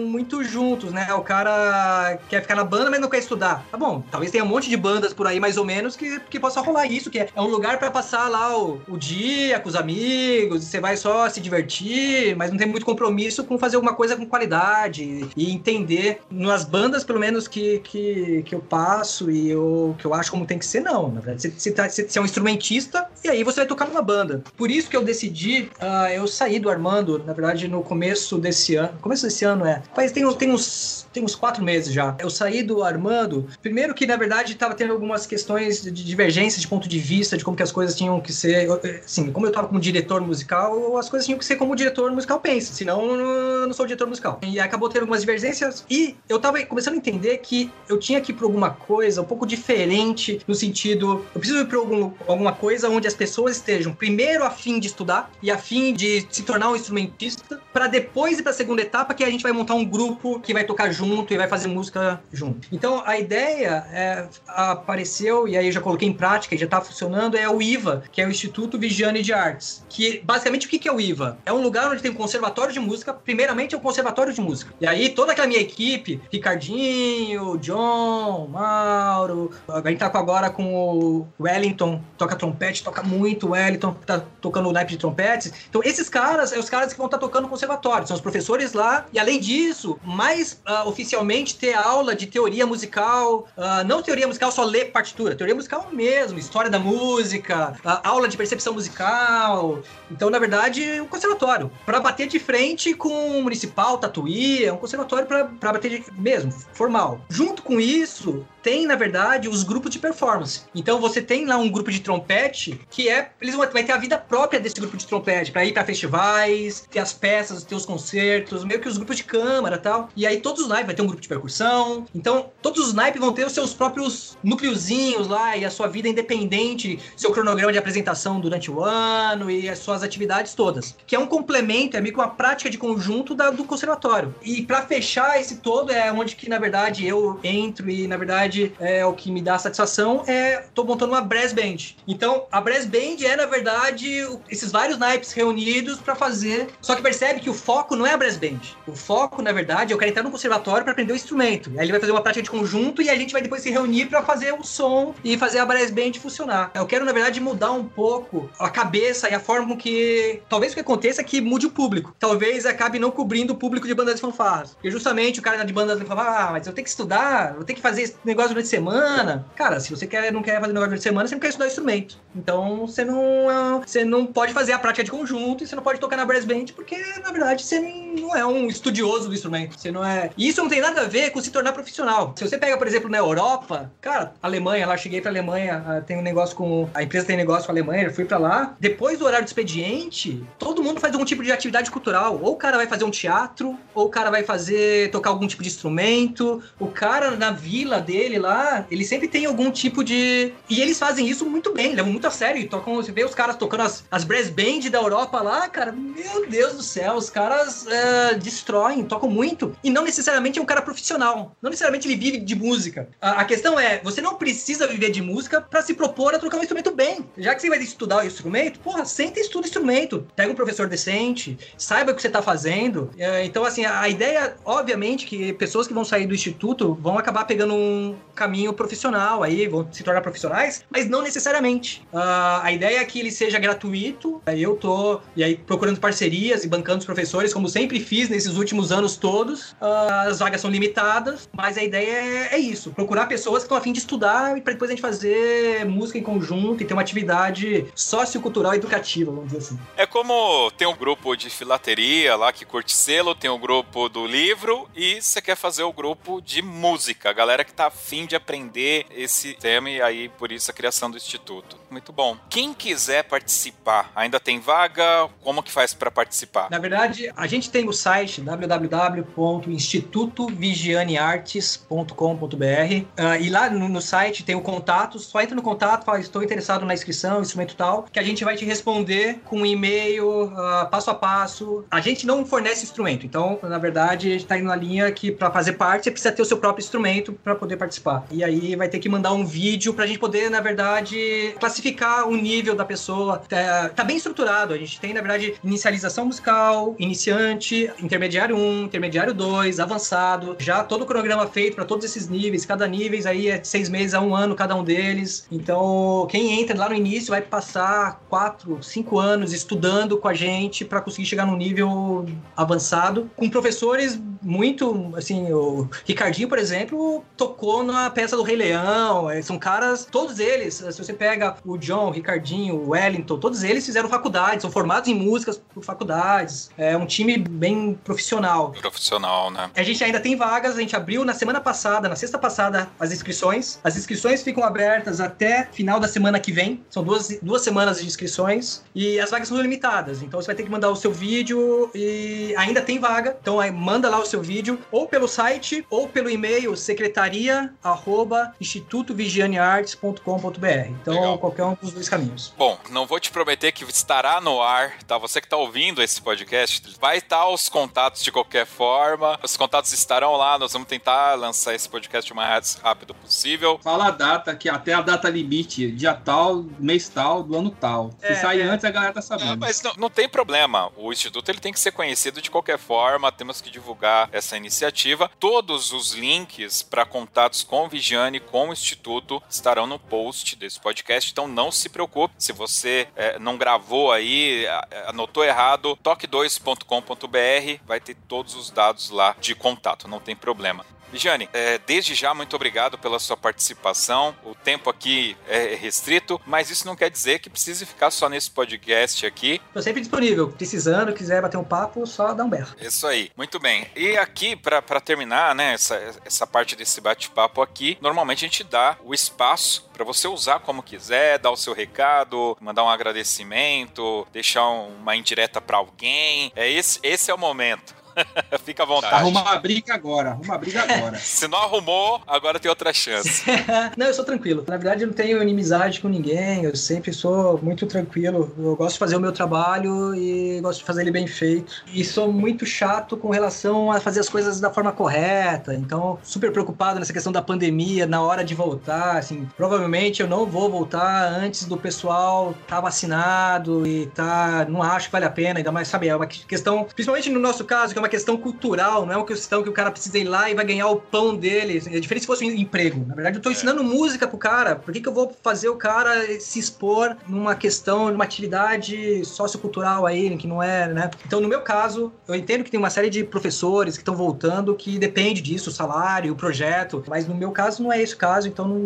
muito juntos, né? O cara quer ficar na banda, mas não quer estudar. Tá bom, talvez tenha um monte de bandas por aí mais ou menos que, que possa rolar isso, que é, é um lugar para passar lá o, o dia com os amigos, você vai só se divertir, mas não tem muito compromisso com fazer alguma coisa com qualidade e entender nas bandas, pelo menos, que, que, que eu passo e eu, que eu acho como tem que ser, não. Na verdade, você, você, você é um instrumentista e aí você vai tocar numa banda. Por isso que eu decidi, uh, eu saí do Armando, na verdade, no começo desse ano. Começo desse ano, é. Faz, tem, tem uns tem uns quatro meses já. Eu saí do Armando, primeiro que na verdade estava tendo algumas questões de divergência de ponto de vista, de como que as coisas tinham que ser. Assim, como eu estava como diretor musical, as coisas tinham que ser como o diretor musical pensa, senão eu não sou diretor musical. E acabou tendo algumas divergências e eu estava começando a entender que eu tinha que ir para alguma coisa um pouco diferente, no sentido, eu preciso ir para algum, alguma coisa onde as pessoas estejam primeiro a fim de estudar e a fim de se tornar um instrumentista, para depois ir para a segunda etapa que a gente vai montar um grupo que vai tocar junto e vai fazer música junto. Então a ideia é, apareceu, e aí eu já coloquei em prática e já está funcionando, é o IVA, que é o Instituto Vigiane de Artes. Que basicamente o que é o IVA? É um lugar onde tem um conservatório de música, primeiramente é um conservatório de música. E aí toda aquela minha equipe, Ricardinho, John, Mauro, a gente tá agora com o Wellington, toca trompete, toca muito, o Wellington tá tocando o naipe de trompetes. Então esses caras, é os caras que vão estar tá tocando no conservatório, são os professores lá, e além disso, mais uh, oficialmente ter aula de teoria musical, uh, não teoria musical só ler partitura, teoria musical mesmo, história da música, uh, aula de percepção musical. Então, na verdade, um conservatório para bater de frente com o municipal, Tatuí, um conservatório para bater mesmo, formal. Junto com isso, tem, na verdade, os grupos de performance. Então você tem lá um grupo de trompete que é. Eles vão vai ter a vida própria desse grupo de trompete, para ir para festivais, ter as peças, ter os concertos, meio que os grupos de câmara tal. E aí todos os naipes vai ter um grupo de percussão. Então, todos os naipes vão ter os seus próprios núcleozinhos lá e a sua vida independente, seu cronograma de apresentação durante o ano e as suas atividades todas. Que é um complemento, é meio que uma prática de conjunto da, do conservatório. E para fechar esse todo é onde que, na verdade, eu entro e, na verdade, verdade, é o que me dá satisfação é tô montando uma brass band. Então, a brass band é na verdade esses vários naipes reunidos para fazer. Só que percebe que o foco não é a brass band. O foco, na verdade, eu quero entrar no conservatório para aprender o instrumento. Aí ele vai fazer uma prática de conjunto e a gente vai depois se reunir para fazer o som e fazer a brass band funcionar. Eu quero, na verdade, mudar um pouco a cabeça e a forma com que talvez o que aconteça é que mude o público. Talvez acabe não cobrindo o público de bandas de fanfarras. Porque justamente o cara de bandas de fanfarras, ah, mas eu tenho que estudar, eu tenho que fazer esse negócio negócio durante a semana, cara, se você quer, não quer fazer negócio durante a semana, você não quer estudar instrumento. Então você não, você não pode fazer a prática de conjunto e você não pode tocar na brass band porque, na verdade, você não é um estudioso do instrumento. Você não é. E isso não tem nada a ver com se tornar profissional. Se você pega, por exemplo, na Europa, cara, Alemanha, lá cheguei pra Alemanha, ah, tem um negócio com. A empresa tem negócio com a Alemanha, eu fui pra lá. Depois do horário de expediente, todo mundo faz algum tipo de atividade cultural. Ou o cara vai fazer um teatro, ou o cara vai fazer. tocar algum tipo de instrumento. O cara na vila dele dele lá, ele sempre tem algum tipo de. E eles fazem isso muito bem, levam muito a sério. E tocam, você vê os caras tocando as, as brass band da Europa lá, cara, meu Deus do céu, os caras é, destroem, tocam muito. E não necessariamente é um cara profissional. Não necessariamente ele vive de música. A, a questão é, você não precisa viver de música para se propor a tocar um instrumento bem. Já que você vai estudar o instrumento, porra, senta e estuda o instrumento. Pega um professor decente, saiba o que você tá fazendo. É, então, assim, a, a ideia, obviamente, que pessoas que vão sair do instituto vão acabar pegando um, caminho profissional, aí vão se tornar profissionais, mas não necessariamente. Uh, a ideia é que ele seja gratuito. Eu tô e aí procurando parcerias e bancando os professores, como sempre fiz nesses últimos anos todos. Uh, as vagas são limitadas, mas a ideia é, é isso: procurar pessoas que estão a fim de estudar e para depois a gente fazer música em conjunto e ter uma atividade sociocultural educativa, vamos dizer assim.
É como tem um grupo de filateria lá que curte selo, tem o um grupo do livro e você quer fazer o grupo de música, a galera que tá afim de aprender esse tema e aí por isso a criação do instituto. Muito bom. Quem quiser participar, ainda tem vaga? Como que faz para participar?
Na verdade, a gente tem o site www.institutovigianeartes.com.br uh, ah, e lá no, no, site tem o contato, só entra no contato, fala estou interessado na inscrição, instrumento tal, que a gente vai te responder com um e-mail uh, passo a passo. A gente não fornece instrumento, então na verdade a gente está indo na linha que para fazer parte você precisa ter o seu próprio instrumento para poder participar. E aí vai ter que mandar um vídeo pra gente poder, na verdade, classificar o nível da pessoa. Tá, tá bem estruturado. A gente tem, na verdade, inicialização musical, iniciante, intermediário 1, intermediário 2, avançado. Já todo o cronograma feito para todos esses níveis. Cada nível aí é seis meses a um ano cada um deles. Então, quem entra lá no início vai passar quatro, cinco anos estudando com a gente para conseguir chegar num nível avançado. Com professores muito, assim, o Ricardinho, por exemplo, tocou na peça do Rei Leão. É, são caras, todos eles, se você pega o John, o Ricardinho, o Wellington, todos eles fizeram faculdade, são formados em músicas por faculdades. É um time bem profissional.
Profissional, né?
A gente ainda tem vagas, a gente abriu na semana passada, na sexta passada, as inscrições. As inscrições ficam abertas até final da semana que vem. São duas, duas semanas de inscrições e as vagas são limitadas. Então você vai ter que mandar o seu vídeo e ainda tem vaga. Então aí, manda lá o seu vídeo ou pelo site ou pelo e-mail secretaria arroba institutovigianeartes.com.br. Então, Legal. qualquer um dos dois caminhos.
Bom, não vou te prometer que estará no ar, tá? Você que está ouvindo esse podcast, vai estar os contatos de qualquer forma. Os contatos estarão lá, nós vamos tentar lançar esse podcast o mais rápido possível.
Fala a data, que até a data limite, dia tal, mês tal, do ano tal. Se é, sair é. antes, a galera tá sabendo. É,
mas não, não tem problema. O Instituto ele tem que ser conhecido de qualquer forma, temos que divulgar essa iniciativa. Todos os links para contatos com o Vigiane, com o Instituto, estarão no post desse podcast. Então não se preocupe. Se você é, não gravou aí, anotou errado, toque2.com.br vai ter todos os dados lá de contato, não tem problema. Jane, é, desde já, muito obrigado pela sua participação. O tempo aqui é restrito, mas isso não quer dizer que precise ficar só nesse podcast aqui.
Estou sempre disponível. Precisando, quiser bater um papo, só dá um berro.
Isso aí, muito bem. E aqui, para terminar, né, essa, essa parte desse bate-papo aqui, normalmente a gente dá o espaço para você usar como quiser, dar o seu recado, mandar um agradecimento, deixar uma indireta para alguém. É esse, esse é o momento. *laughs* Fica à vontade.
Arruma uma briga agora, arruma uma briga agora. *laughs*
Se não arrumou, agora tem outra chance. *laughs*
não, eu sou tranquilo. Na verdade, eu não tenho inimizade com ninguém, eu sempre sou muito tranquilo. Eu gosto de fazer o meu trabalho e gosto de fazer ele bem feito. E sou muito chato com relação a fazer as coisas da forma correta. Então, super preocupado nessa questão da pandemia, na hora de voltar. Assim, provavelmente eu não vou voltar antes do pessoal estar tá vacinado e tá. Não acho que vale a pena, ainda mais, sabe? É uma questão, principalmente no nosso caso, que é uma uma questão cultural, não é uma questão que o cara precisa ir lá e vai ganhar o pão dele. É diferente se fosse um emprego. Na verdade, eu tô é. ensinando música pro cara. Por que, que eu vou fazer o cara se expor numa questão, numa atividade sociocultural aí, que não é, né? Então, no meu caso, eu entendo que tem uma série de professores que estão voltando que depende disso, o salário, o projeto, mas no meu caso não é esse o caso, então não,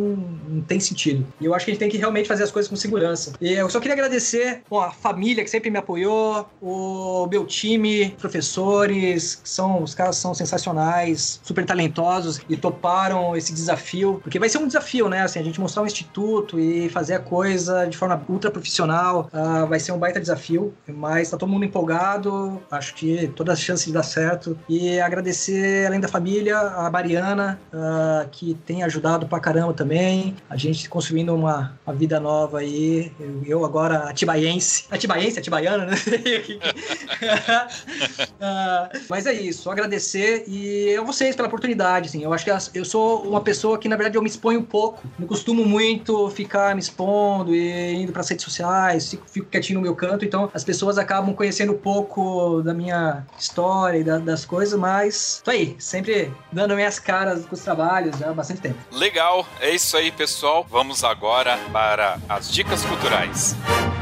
não tem sentido. E eu acho que a gente tem que realmente fazer as coisas com segurança. E eu só queria agradecer bom, a família que sempre me apoiou, o meu time, professores, são, os caras são sensacionais, super talentosos e toparam esse desafio, porque vai ser um desafio, né? Assim, a gente mostrar um instituto e fazer a coisa de forma ultra profissional, uh, vai ser um baita desafio, mas tá todo mundo empolgado, acho que todas as chances de dar certo. E agradecer, além da família, a Mariana, uh, que tem ajudado pra caramba também, a gente construindo uma, uma vida nova aí, eu, eu agora atibaiense, atibaiense, atibaiana, *laughs* né? *laughs* uh, Mas é isso, agradecer e a vocês pela oportunidade, assim. Eu acho que eu sou uma pessoa que, na verdade, eu me exponho um pouco. Não costumo muito ficar me expondo e indo para as redes sociais, fico, fico, quietinho no meu canto, então as pessoas acabam conhecendo um pouco da minha história e da, das coisas, mas tô aí, sempre dando minhas caras com os trabalhos há bastante tempo.
Legal, é isso aí, pessoal. Vamos agora para as dicas culturais. bem,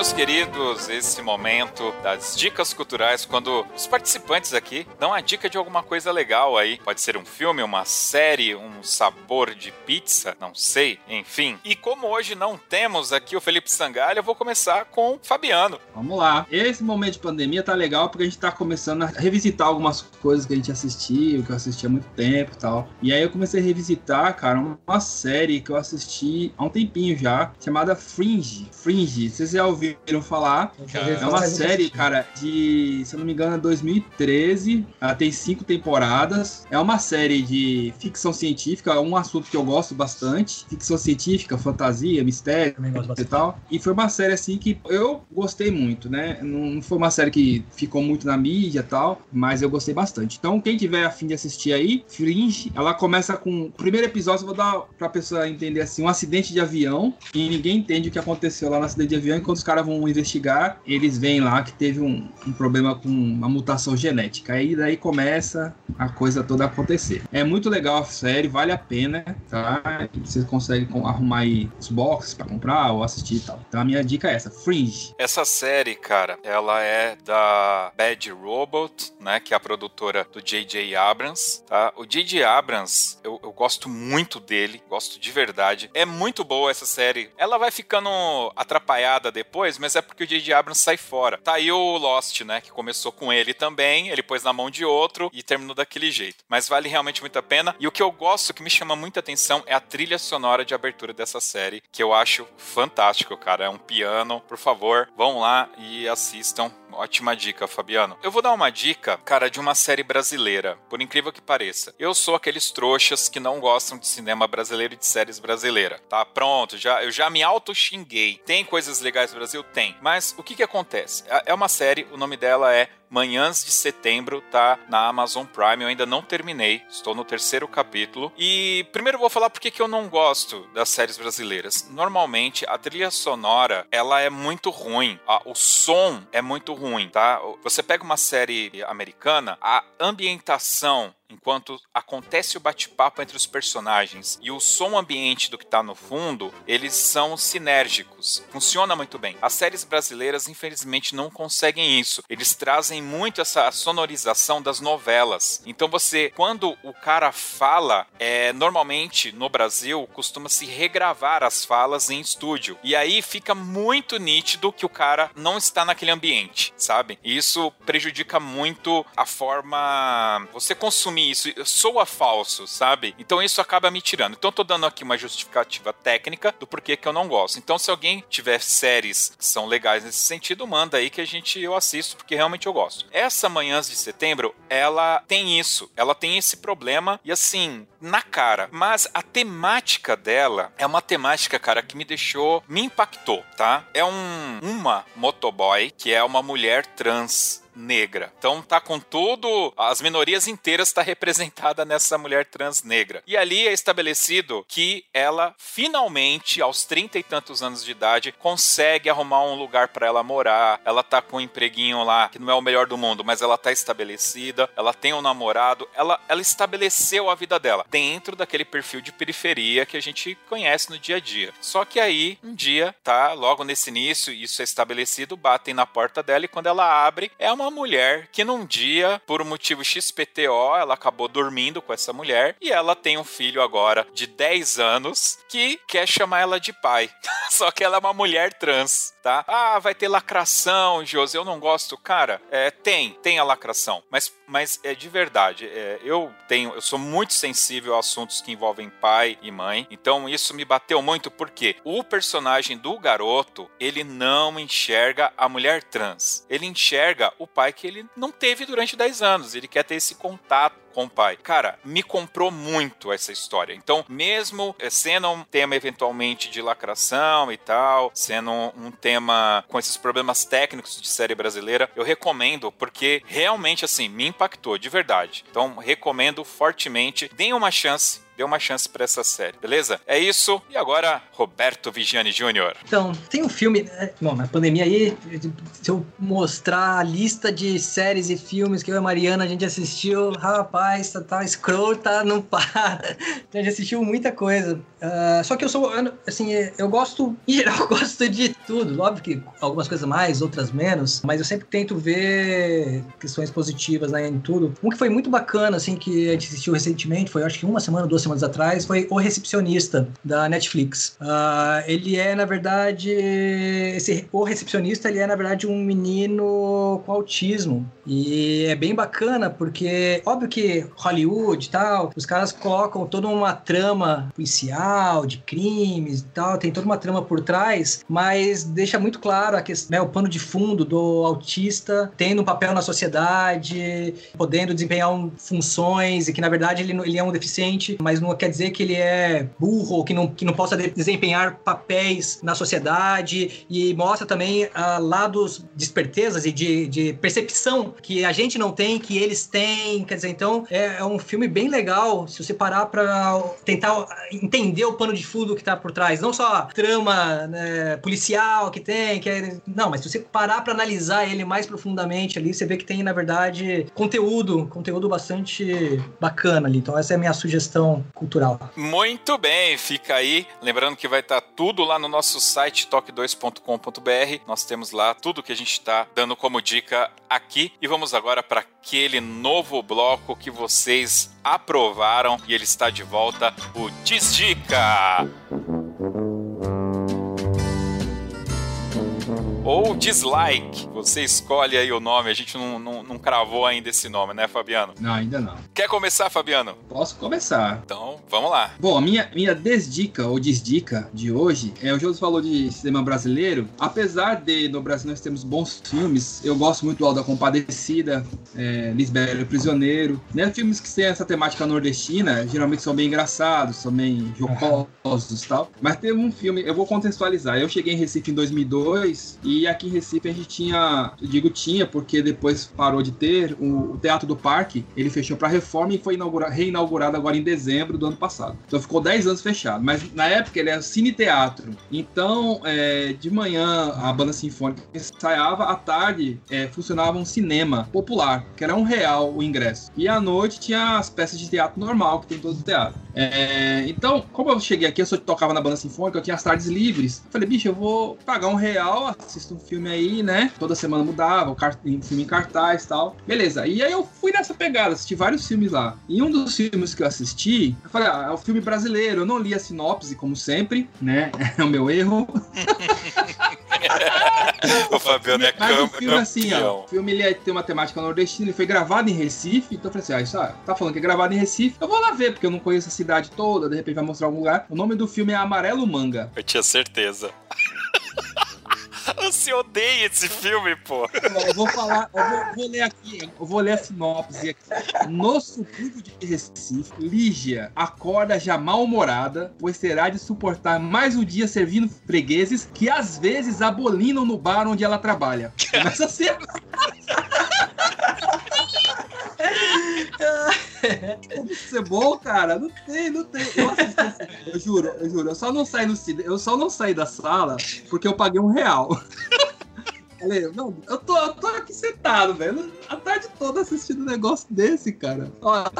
meus queridos, esse momento das dicas culturais, quando os participantes aqui dão a dica de alguma coisa legal aí. Pode ser um filme, uma série, um sabor de pizza, não sei, enfim. E como hoje não temos aqui o Felipe Sangalha, eu vou começar com o Fabiano.
Vamos lá. Esse momento de pandemia tá legal porque a gente tá começando a revisitar algumas coisas que a gente assistiu, que eu assisti há muito tempo e tal. E aí eu comecei a revisitar, cara, uma série que eu assisti há um tempinho já, chamada Fringe. Fringe, vocês já ouviram falar. É uma série, cara, de, se eu não me engano, é 2013. Ela tem cinco temporadas. É uma série de ficção científica, um assunto que eu gosto bastante. Ficção científica, fantasia, mistério e tal. E foi uma série, assim, que eu gostei muito, né? Não foi uma série que ficou muito na mídia e tal, mas eu gostei bastante. Então, quem tiver afim de assistir aí, Fringe, ela começa com... O primeiro episódio, eu vou dar pra pessoa entender, assim, um acidente de avião e ninguém entende o que aconteceu lá no acidente de avião enquanto os caras vão investigar, eles veem lá que teve um, um, problema com uma mutação genética. Aí daí começa a coisa toda a acontecer. É muito legal a série, vale a pena, tá? Você consegue arrumar aí os boxes para comprar ou assistir e tal. Então a minha dica é essa, Fringe.
Essa série, cara, ela é da Bad Robot, né? Que é a produtora do J.J. Abrams, tá? O J.J. Abrams, eu, eu gosto muito dele, gosto de verdade. É muito boa essa série. Ela vai ficando atrapalhada depois, mas é porque o J.J. Abrams sai fora. Tá aí o Lost, né? Que começou com ele também, ele pôs na mão de outro e terminou daquele jeito. Mas vale realmente muito a pena. E o que eu gosto, que me chama muita atenção, é a trilha sonora de abertura dessa série, que eu acho fantástico, cara. É um piano. Por favor, vão lá e assistam. Ótima dica, Fabiano. Eu vou dar uma dica, cara, de uma série brasileira, por incrível que pareça. Eu sou aqueles trouxas que não gostam de cinema brasileiro e de séries brasileiras. Tá pronto, já eu já me auto xinguei. Tem coisas legais no Brasil? Tem. Mas o que que acontece? É, é uma série, o nome dela é Manhãs de Setembro tá na Amazon Prime. Eu ainda não terminei, estou no terceiro capítulo. E primeiro vou falar porque que eu não gosto das séries brasileiras. Normalmente a trilha sonora ela é muito ruim, o som é muito ruim, tá? Você pega uma série americana, a ambientação enquanto acontece o bate-papo entre os personagens e o som ambiente do que tá no fundo, eles são sinérgicos. Funciona muito bem. As séries brasileiras, infelizmente, não conseguem isso. Eles trazem muito essa sonorização das novelas. Então você, quando o cara fala, é, normalmente no Brasil costuma se regravar as falas em estúdio. E aí fica muito nítido que o cara não está naquele ambiente, sabe? E isso prejudica muito a forma você consumir isso. Soa falso, sabe? Então isso acaba me tirando. Então eu tô dando aqui uma justificativa técnica do porquê que eu não gosto. Então se alguém tiver séries que são legais nesse sentido, manda aí que a gente eu assisto porque realmente eu gosto. Essa Manhãs de Setembro, ela tem isso. Ela tem esse problema e assim, na cara. Mas a temática dela é uma temática, cara, que me deixou, me impactou, tá? É um uma motoboy que é uma mulher trans negra. Então tá com tudo, as minorias inteiras está representada nessa mulher trans negra. E ali é estabelecido que ela finalmente, aos trinta e tantos anos de idade, consegue arrumar um lugar para ela morar. Ela tá com um empreguinho lá que não é o melhor do mundo, mas ela tá estabelecida, ela tem um namorado, ela, ela estabeleceu a vida dela dentro daquele perfil de periferia que a gente conhece no dia a dia. Só que aí, um dia, tá, logo nesse início, isso é estabelecido, batem na porta dela e quando ela abre, é uma mulher que num dia, por um motivo XPTO, ela acabou dormindo com essa mulher e ela tem um filho agora de 10 anos que quer chamar ela de pai. *laughs* Só que ela é uma mulher trans, tá? Ah, vai ter lacração, José, eu não gosto. Cara, é, tem, tem a lacração, mas, mas é de verdade. É, eu tenho, eu sou muito sensível a assuntos que envolvem pai e mãe, então isso me bateu muito porque o personagem do garoto, ele não enxerga a mulher trans. Ele enxerga o pai que ele não teve durante 10 anos. Ele quer ter esse contato com o pai. Cara, me comprou muito essa história. Então, mesmo eh, sendo um tema eventualmente de lacração e tal, sendo um tema com esses problemas técnicos de série brasileira, eu recomendo porque realmente assim me impactou de verdade. Então, recomendo fortemente. Deem uma chance dê uma chance para essa série, beleza? É isso. E agora, Roberto Vigiani Jr.
Então, tem um filme. Né? Bom, na pandemia aí, se eu mostrar a lista de séries e filmes que eu e a Mariana a gente assistiu, rapaz, tá, tá escrota, não para. A gente assistiu muita coisa. Uh, só que eu sou, assim, eu gosto, em geral, *laughs* eu gosto de tudo. Óbvio que algumas coisas mais, outras menos, mas eu sempre tento ver questões positivas né, em tudo. Um que foi muito bacana, assim, que a gente assistiu recentemente, foi acho que uma semana, duas semanas atrás, foi O Recepcionista, da Netflix. Uh, ele é, na verdade, esse, o recepcionista, ele é, na verdade, um menino com autismo. E é bem bacana, porque, óbvio que Hollywood e tal, os caras colocam toda uma trama policial, de crimes e tal, tem toda uma trama por trás, mas deixa muito claro a questão, né, o pano de fundo do autista tendo um papel na sociedade, podendo desempenhar um, funções e que na verdade ele, ele é um deficiente, mas não quer dizer que ele é burro ou que não, que não possa desempenhar papéis na sociedade. E mostra também uh, lados de espertezas e de, de percepção que a gente não tem, que eles têm, quer dizer, então é, é um filme bem legal se você parar para tentar entender o pano de fundo que tá por trás. Não só a trama né, policial que tem, que é... Não, mas se você parar para analisar ele mais profundamente ali, você vê que tem, na verdade, conteúdo, conteúdo bastante bacana ali. Então essa é a minha sugestão cultural.
Muito bem, fica aí. Lembrando que vai estar tá tudo lá no nosso site toque2.com.br. Nós temos lá tudo que a gente está dando como dica aqui. E vamos agora para aquele novo bloco que vocês aprovaram e ele está de volta, o Desdica! Ou dislike. Você escolhe aí o nome, a gente não, não, não, cravou ainda esse nome, né, Fabiano?
Não, ainda não.
Quer começar, Fabiano?
Posso começar.
Então, vamos lá.
Bom, a minha, minha desdica ou desdica de hoje é o José falou de cinema brasileiro. Apesar de no Brasil nós temos bons filmes, eu gosto muito do Alda Compadecida, é, Lisbelo Prisioneiro, né? Filmes que têm essa temática nordestina, geralmente são bem engraçados, são bem jocosos e tal. Mas teve um filme, eu vou contextualizar. Eu cheguei em Recife em 2002 e E aqui em Recife a gente tinha, digo tinha, porque depois parou de ter, o, Teatro do Parque, ele fechou para reforma e foi reinaugurado agora em dezembro do ano passado. Então ficou 10 anos fechado. Mas na época ele era cine teatro. Então, é, de manhã a banda sinfônica ensaiava, à tarde é, funcionava um cinema popular, que era um real o ingresso. E à noite tinha as peças de teatro normal que tem todo o teatro. É, então, como eu cheguei aqui, eu só tocava na banda sinfônica, eu tinha as tardes livres. Falei, bicho, eu vou pagar um real, assisto um filme aí, né? Toda semana mudava, um filme em cartaz e tal. Beleza. E aí eu fui nessa pegada, assisti vários filmes lá. E um dos filmes que eu assisti, eu falei, ah, é um filme brasileiro. Eu não li a sinopse, como sempre, né? *laughs* É o meu erro. *laughs*
o Fabiano é
Mas o filme, assim, ó, o filme ele é, tem uma temática nordestina, ele foi gravado em Recife, então eu falei assim, ah, isso ah, tá falando que é gravado em Recife, eu vou lá ver, porque eu não conheço a cidade toda, de repente vai mostrar algum lugar. O nome do filme é Amarelo Manga.
Eu tinha certeza. *laughs* Você odeia esse filme, pô.
Eu vou falar, eu vou, vou, ler aqui, eu vou ler a sinopse aqui. No subúrbio de Recife, Lígia acorda já mal-humorada, pois terá de suportar mais um dia servindo fregueses que às vezes abolinam no bar onde ela trabalha. Começa a ser. Isso é bom, cara? Não tem, não tem. Eu juro, eu juro. Eu só não saí no eu só não saí da sala porque eu paguei um real. Falei, não, eu tô, eu tô aqui sentado, velho. A tarde toda assistindo um negócio desse, cara. Ó, a,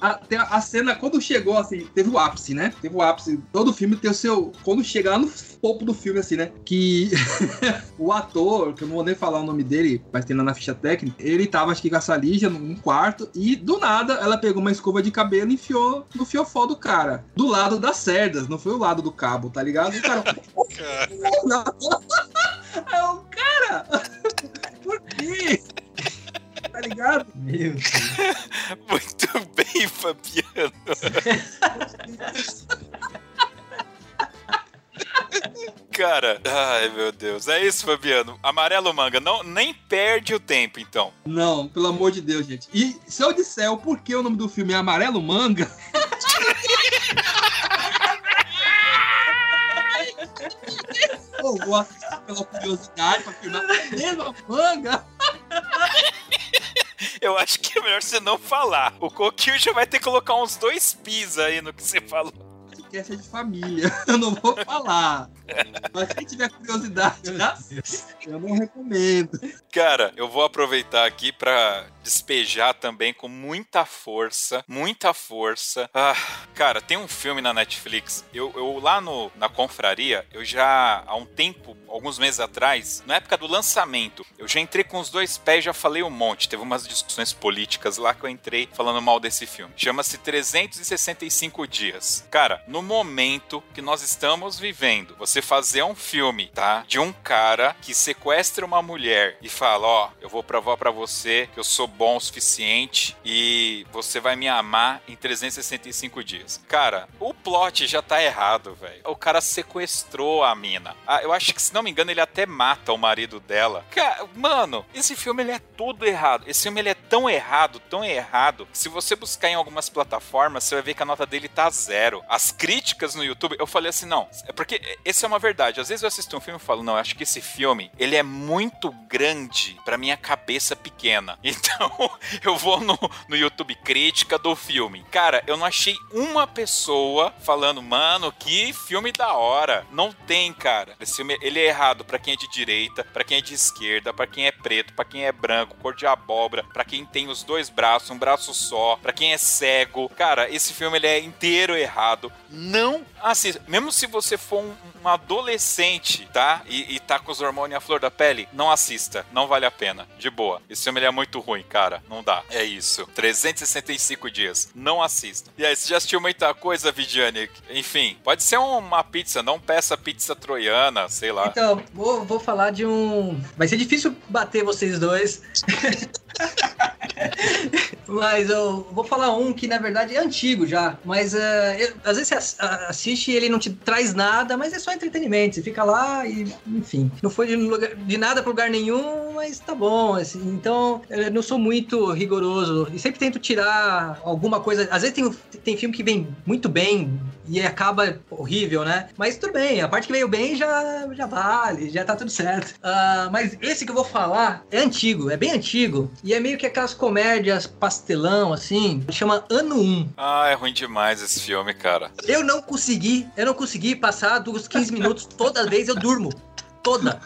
a, a, cena, quando chegou, assim, teve o ápice, né? Teve o ápice. Todo filme tem o seu. Quando chegar no topo do filme, assim, né? Que *laughs* o ator, que eu não vou nem falar o nome dele, mas tem lá na ficha técnica, ele tava, acho que com a Salija num quarto, e do nada ela pegou uma escova de cabelo e enfiou no fiofó do cara. Do lado das cerdas, não foi o lado do cabo, tá ligado? O cara. *laughs* Aí eu, cara, *laughs* por quê? Tá ligado?
Meu Deus.
Muito bem, Fabiano. Cara, ai meu Deus. É isso, Fabiano. Amarelo manga, não, nem perde o tempo, então.
Não, pelo amor de Deus, gente. E se eu disser o porquê o nome do filme é Amarelo Manga. *laughs* eu vou assistir pela curiosidade pra filmar a mesma manga.
Eu acho que é melhor você não falar. O Coquinho já vai ter que colocar uns dois pis aí no que você falou.
Podcast é de família. *laughs* Eu não vou falar. Mas quem tiver curiosidade, eu não recomendo.
Cara, eu vou aproveitar aqui para despejar também com muita força, muita força. Ah, cara, tem um filme na Netflix. Eu, eu lá no, na confraria, eu já há um tempo, alguns meses atrás, na época do lançamento, eu já entrei com os dois pés, já falei um monte. Teve umas discussões políticas lá que eu entrei falando mal desse filme. Chama-se 365 dias. Cara, no momento que nós estamos vivendo, você fazer um filme, tá? De um cara que sequestra uma mulher e fala: Ó, oh, eu vou provar para você que eu sou bom o suficiente e você vai me amar em 365 dias. Cara, o plot já tá errado, velho. O cara sequestrou a mina. Ah, eu acho que, se não me engano, ele até mata o marido dela. Cara, mano, esse filme ele é todo errado. Esse filme ele é tão errado, tão errado, que se você buscar em algumas plataformas, você vai ver que a nota dele tá zero. As críticas no YouTube, eu falei assim, não, é porque essa é uma verdade. Às vezes eu assisto um filme e falo, não, acho que esse filme, ele é muito grande para minha cabeça pequena. *laughs* Então, *laughs* eu vou no, no YouTube crítica do filme. Cara, eu não achei uma pessoa falando, mano, que filme da hora. Não tem, cara. Esse filme, ele é errado para quem é de direita, para quem é de esquerda, para quem é preto, para quem é branco, cor de abóbora, para quem tem os dois braços, um braço só, para quem é cego. Cara, esse filme ele é inteiro errado. Não assista. Mesmo se você for um, um adolescente, tá? E, e tá com os hormônios à flor da pele, não assista. Não vale a pena. De boa. Esse filme ele é muito ruim, cara. Não dá. É isso. 365 dias. Não assista. E aí, você já assistiu muita coisa, Vidiane? Enfim, pode ser uma pizza. Não peça pizza troiana, sei lá.
Então, vou, vou falar de um. Vai ser difícil bater vocês dois. *laughs* Mas eu vou falar um que na verdade é antigo já, mas uh, eu, às vezes você assiste e ele não te traz nada, mas é só entretenimento. Você fica lá e, enfim, não foi de, lugar, de nada para lugar nenhum, mas tá bom. Assim, então, eu não sou muito rigoroso e sempre tento tirar alguma coisa. Às vezes tem, tem filme que vem muito bem e acaba horrível, né? Mas tudo bem, a parte que veio bem já, já vale, já tá tudo certo. Uh, mas esse que eu vou falar é antigo, é bem antigo e é meio que aquelas comédias pastelão, assim, chama Ano 1.
Ah, é ruim demais esse filme, cara.
Eu não consegui, eu não consegui passar dos 15 minutos, toda vez eu durmo toda.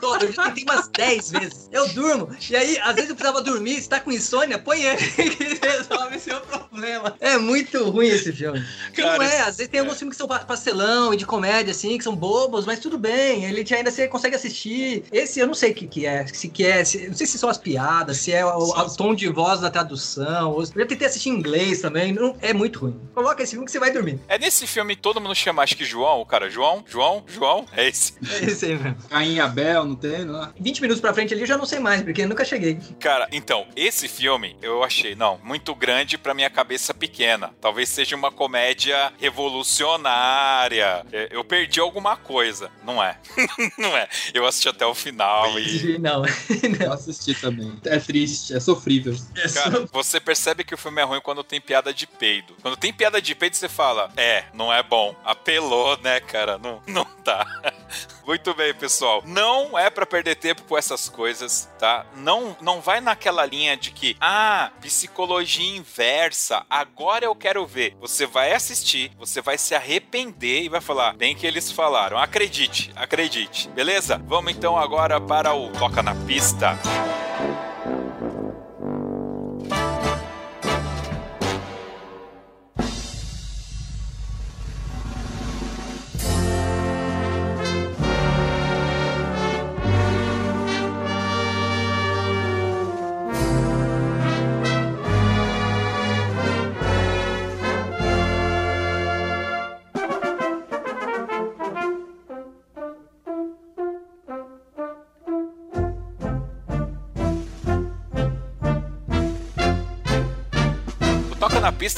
Toda. Eu já tentei umas 10 vezes. Eu durmo. E aí, às vezes eu precisava dormir. Se tá com insônia, põe ele *laughs* que resolve seu problema. É muito ruim esse filme. Cara, não é. Às vezes tem alguns é. filmes que são pastelão e de comédia, assim, que são bobos, mas tudo bem. Ele ainda você consegue assistir. Esse eu não sei o que, que é. Se que é. Se, não sei se são as piadas, se é o, o tom de voz da tradução. Eu já tentei assistir em inglês também. Não, é muito ruim. Coloca esse filme que você vai dormir.
É nesse filme todo mundo chama, acho que João, o cara. João, João, João. É esse.
É esse aí mesmo.
Caim Abel, não tem? Não?
20 minutos pra frente ali eu já não sei mais, porque eu nunca cheguei.
Cara, então, esse filme eu achei, não, muito grande pra minha cabeça pequena. Talvez seja uma comédia revolucionária. É, eu perdi alguma coisa. Não é. *laughs* não é. Eu assisti até o final
e. Não, *laughs*
não. Eu assisti também. É triste, é sofrível.
É Cara, você percebe que o filme é ruim quando tem piada de peido. Quando tem piada de peido, você fala, é, não é bom. Apelou, né, cara? Não, não dá. *laughs* Muito bem, pessoal. Não é para perder tempo com essas coisas, tá? Não, não vai naquela linha de que, ah, psicologia inversa, agora eu quero ver. Você vai assistir, você vai se arrepender e vai falar, bem que eles falaram. Acredite, acredite. Beleza? Vamos então agora para o Toca na Pista.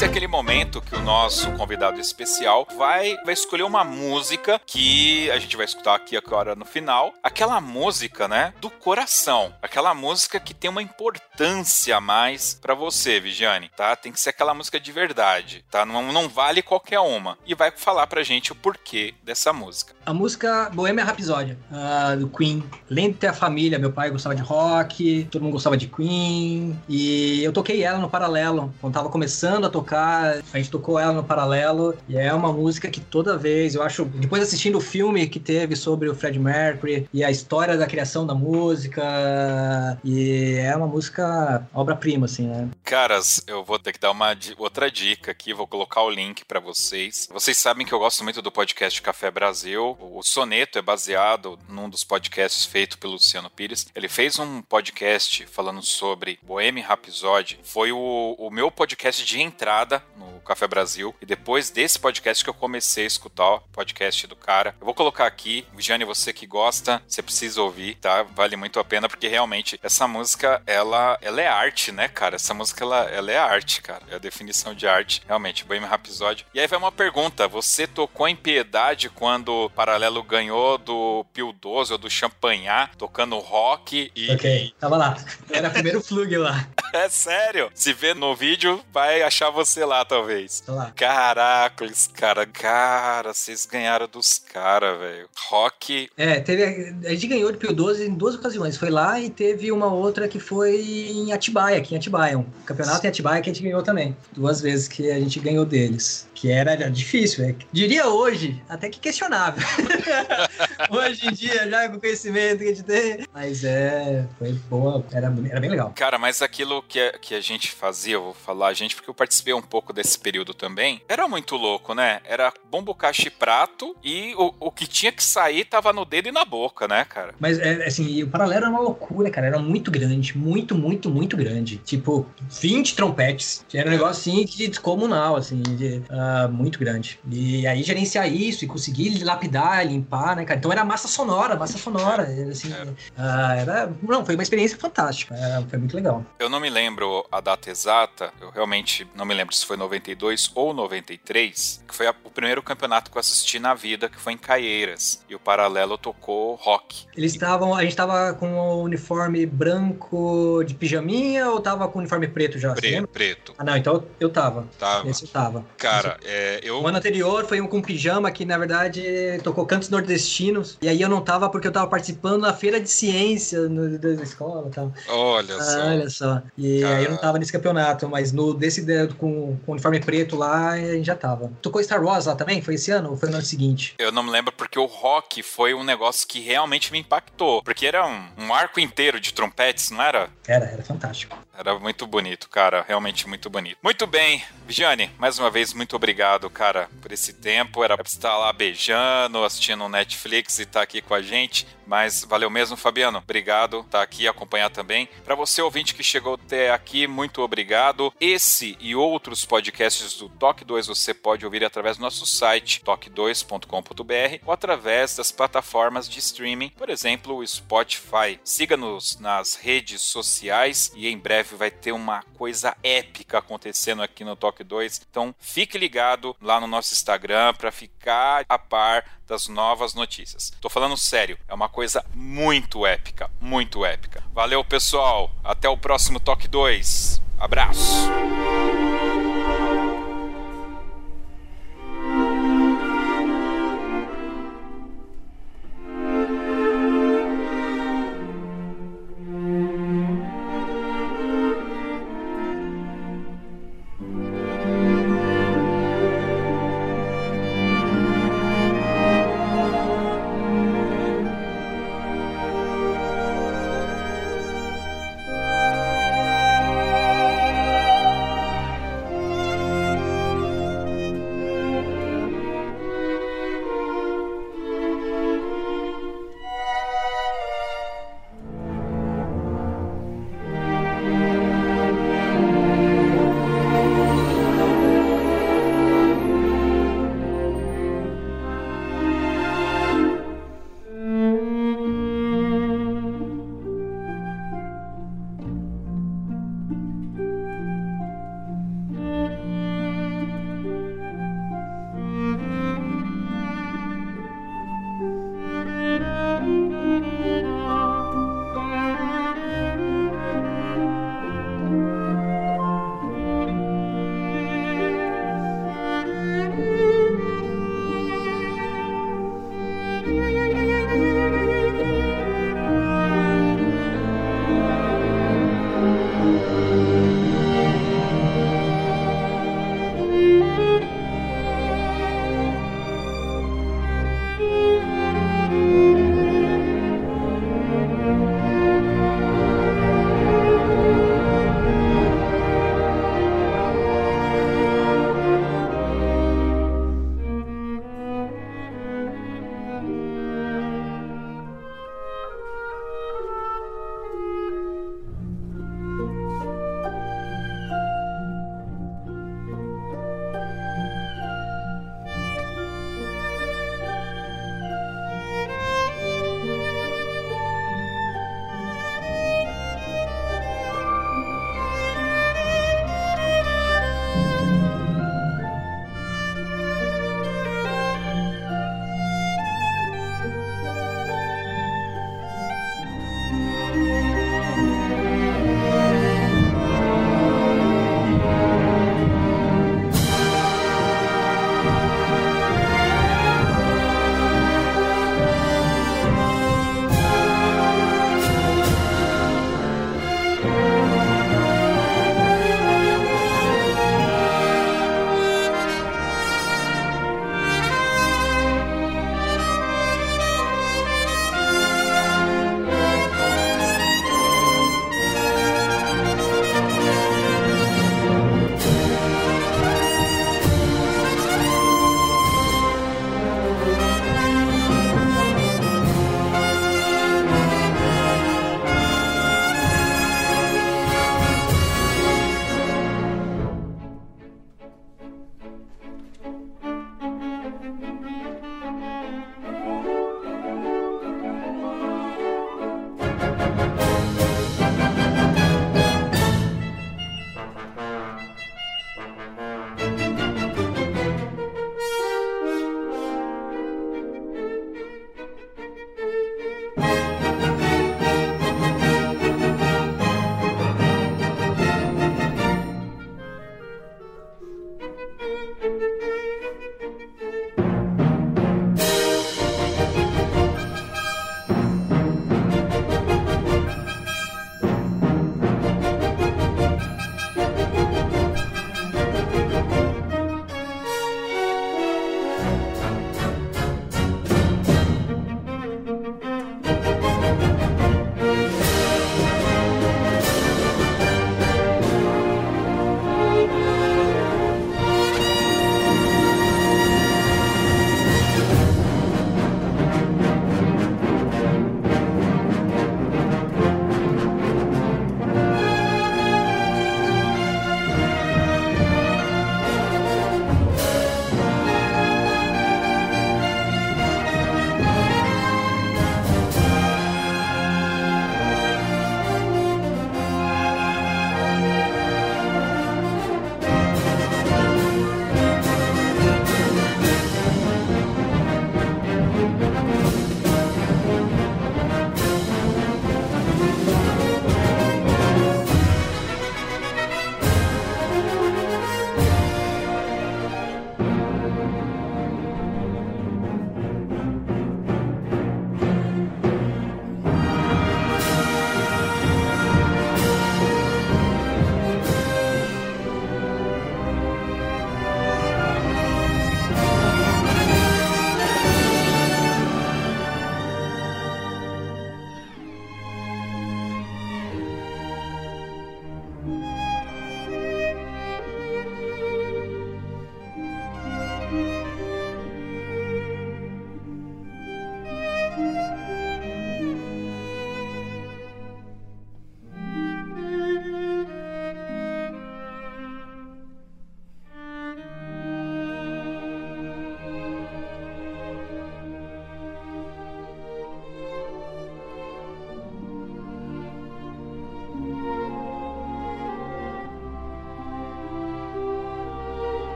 É aquele momento que o nosso convidado especial vai, vai escolher uma música que a gente vai escutar aqui agora no final. Aquela música, né, do coração. Aquela música que tem uma importância a mais para você, Vigiane, tá? Tem que ser aquela música de verdade, tá? Não, não vale qualquer uma. E vai falar pra gente o porquê dessa música.
A música Bohemia Rhapsody, uh, do Queen. De ter a família, meu pai gostava de rock, todo mundo gostava de Queen. E eu toquei ela no paralelo, quando tava começando a tocar, a gente tocou ela no paralelo, e é uma música que toda vez, eu acho, depois assistindo o filme que teve sobre o Fred Mercury e a história da criação da música, e é uma música obra-prima, assim, né?
Caras, eu vou ter que dar uma outra dica aqui, vou colocar o link para vocês. Vocês sabem que eu gosto muito do podcast Café Brasil. O Soneto é baseado num dos podcasts feito pelo Luciano Pires. Ele fez um podcast falando sobre Bohemian Rhapsody. Foi o, o meu podcast de entrada entrada no Café Brasil. E depois desse podcast que eu comecei a escutar o podcast do cara. Eu vou colocar aqui, Jane, você que gosta, você precisa ouvir, tá? Vale muito a pena, porque realmente essa música, ela, ela é arte, né, cara? Essa música, ela, ela é arte, cara. É a definição de arte, realmente. Bohemian Rhapsody. E aí vai uma pergunta. Você tocou em Piedade quando o Paralelo ganhou do Pio 12 ou do Champanhar, tocando rock e...
Ok, tava lá. Era o primeiro *laughs* flug lá.
é sério. Se vê no vídeo, vai achar você lá, talvez. Lá. Caracoles, cara. Cara, vocês ganharam dos caras, velho. Rock.
É, teve. A gente ganhou de Pio 12 em duas ocasiões. Foi lá e teve uma outra que foi em Atibaia, aqui em Atibaia. Um campeonato em Atibaia que a gente ganhou também. Duas vezes que a gente ganhou deles. Que era difícil, é. Diria hoje, até que questionável. *laughs* hoje em dia, já com o conhecimento que a gente tem. Mas é. Foi boa, era, era bem legal.
Cara, mas aquilo que a, que a gente fazia, eu vou falar a gente, porque eu participei participei um pouco desse período também, era muito louco, né? Era bombo caixa e prato e o, o que tinha que sair tava no dedo e na boca, né, cara?
Mas, é, assim, o paralelo era uma loucura, cara. Era muito grande, muito, muito, muito grande. Tipo, 20 trompetes. Era um negócio, assim, de descomunal, assim, de, uh, muito grande. E aí gerenciar isso e conseguir lapidar, limpar, né, cara? Então era massa sonora, massa sonora. Assim, uh, era... Não, foi uma experiência fantástica. Uh, foi muito legal.
Eu não me lembro a data exata, eu realmente não me lembro se foi 92 ou 93, que foi a, o primeiro campeonato que eu assisti na vida, que foi em Caieiras. E o Paralelo tocou rock.
Eles estavam. A gente tava com o uniforme branco de pijaminha ou tava com o uniforme preto já?
Preto, preto.
Ah, não, então eu tava.
Tava.
Esse eu tava.
Cara, é, eu.
O ano anterior foi um com pijama que, na verdade, tocou cantos nordestinos. E aí eu não tava porque eu tava participando da feira de ciência no, da escola e tal.
Olha
Ah,
só.
olha só. E
Cara.
aí eu não tava nesse campeonato, mas no desse de- com, com o uniforme preto lá, gente já tava. Tocou Star Wars lá também? Foi esse ano ou foi no ano seguinte?
Eu não me lembro porque o rock foi um negócio que realmente me impactou. Porque era um, um arco inteiro de trompetes, não era?
Era, era fantástico.
Era muito bonito, cara. Realmente muito bonito. Muito bem, Vigiane, mais uma vez, muito obrigado, cara, por esse tempo. Era pra estar lá beijando, assistindo Netflix e estar aqui com a gente. Mas valeu mesmo, Fabiano. Obrigado, tá aqui acompanhar também. Para você ouvinte que chegou até aqui, muito obrigado. Esse e outros podcasts do Toque 2 você pode ouvir através do nosso site toque2.com.br ou através das plataformas de streaming, por exemplo, o Spotify. Siga-nos nas redes sociais e em breve vai ter uma coisa épica acontecendo aqui no Toque 2. Então, fique ligado lá no nosso Instagram para ficar a par das novas notícias. Tô falando sério, é uma coisa muito épica, muito épica. Valeu, pessoal. Até o próximo Toque 2. Abraço.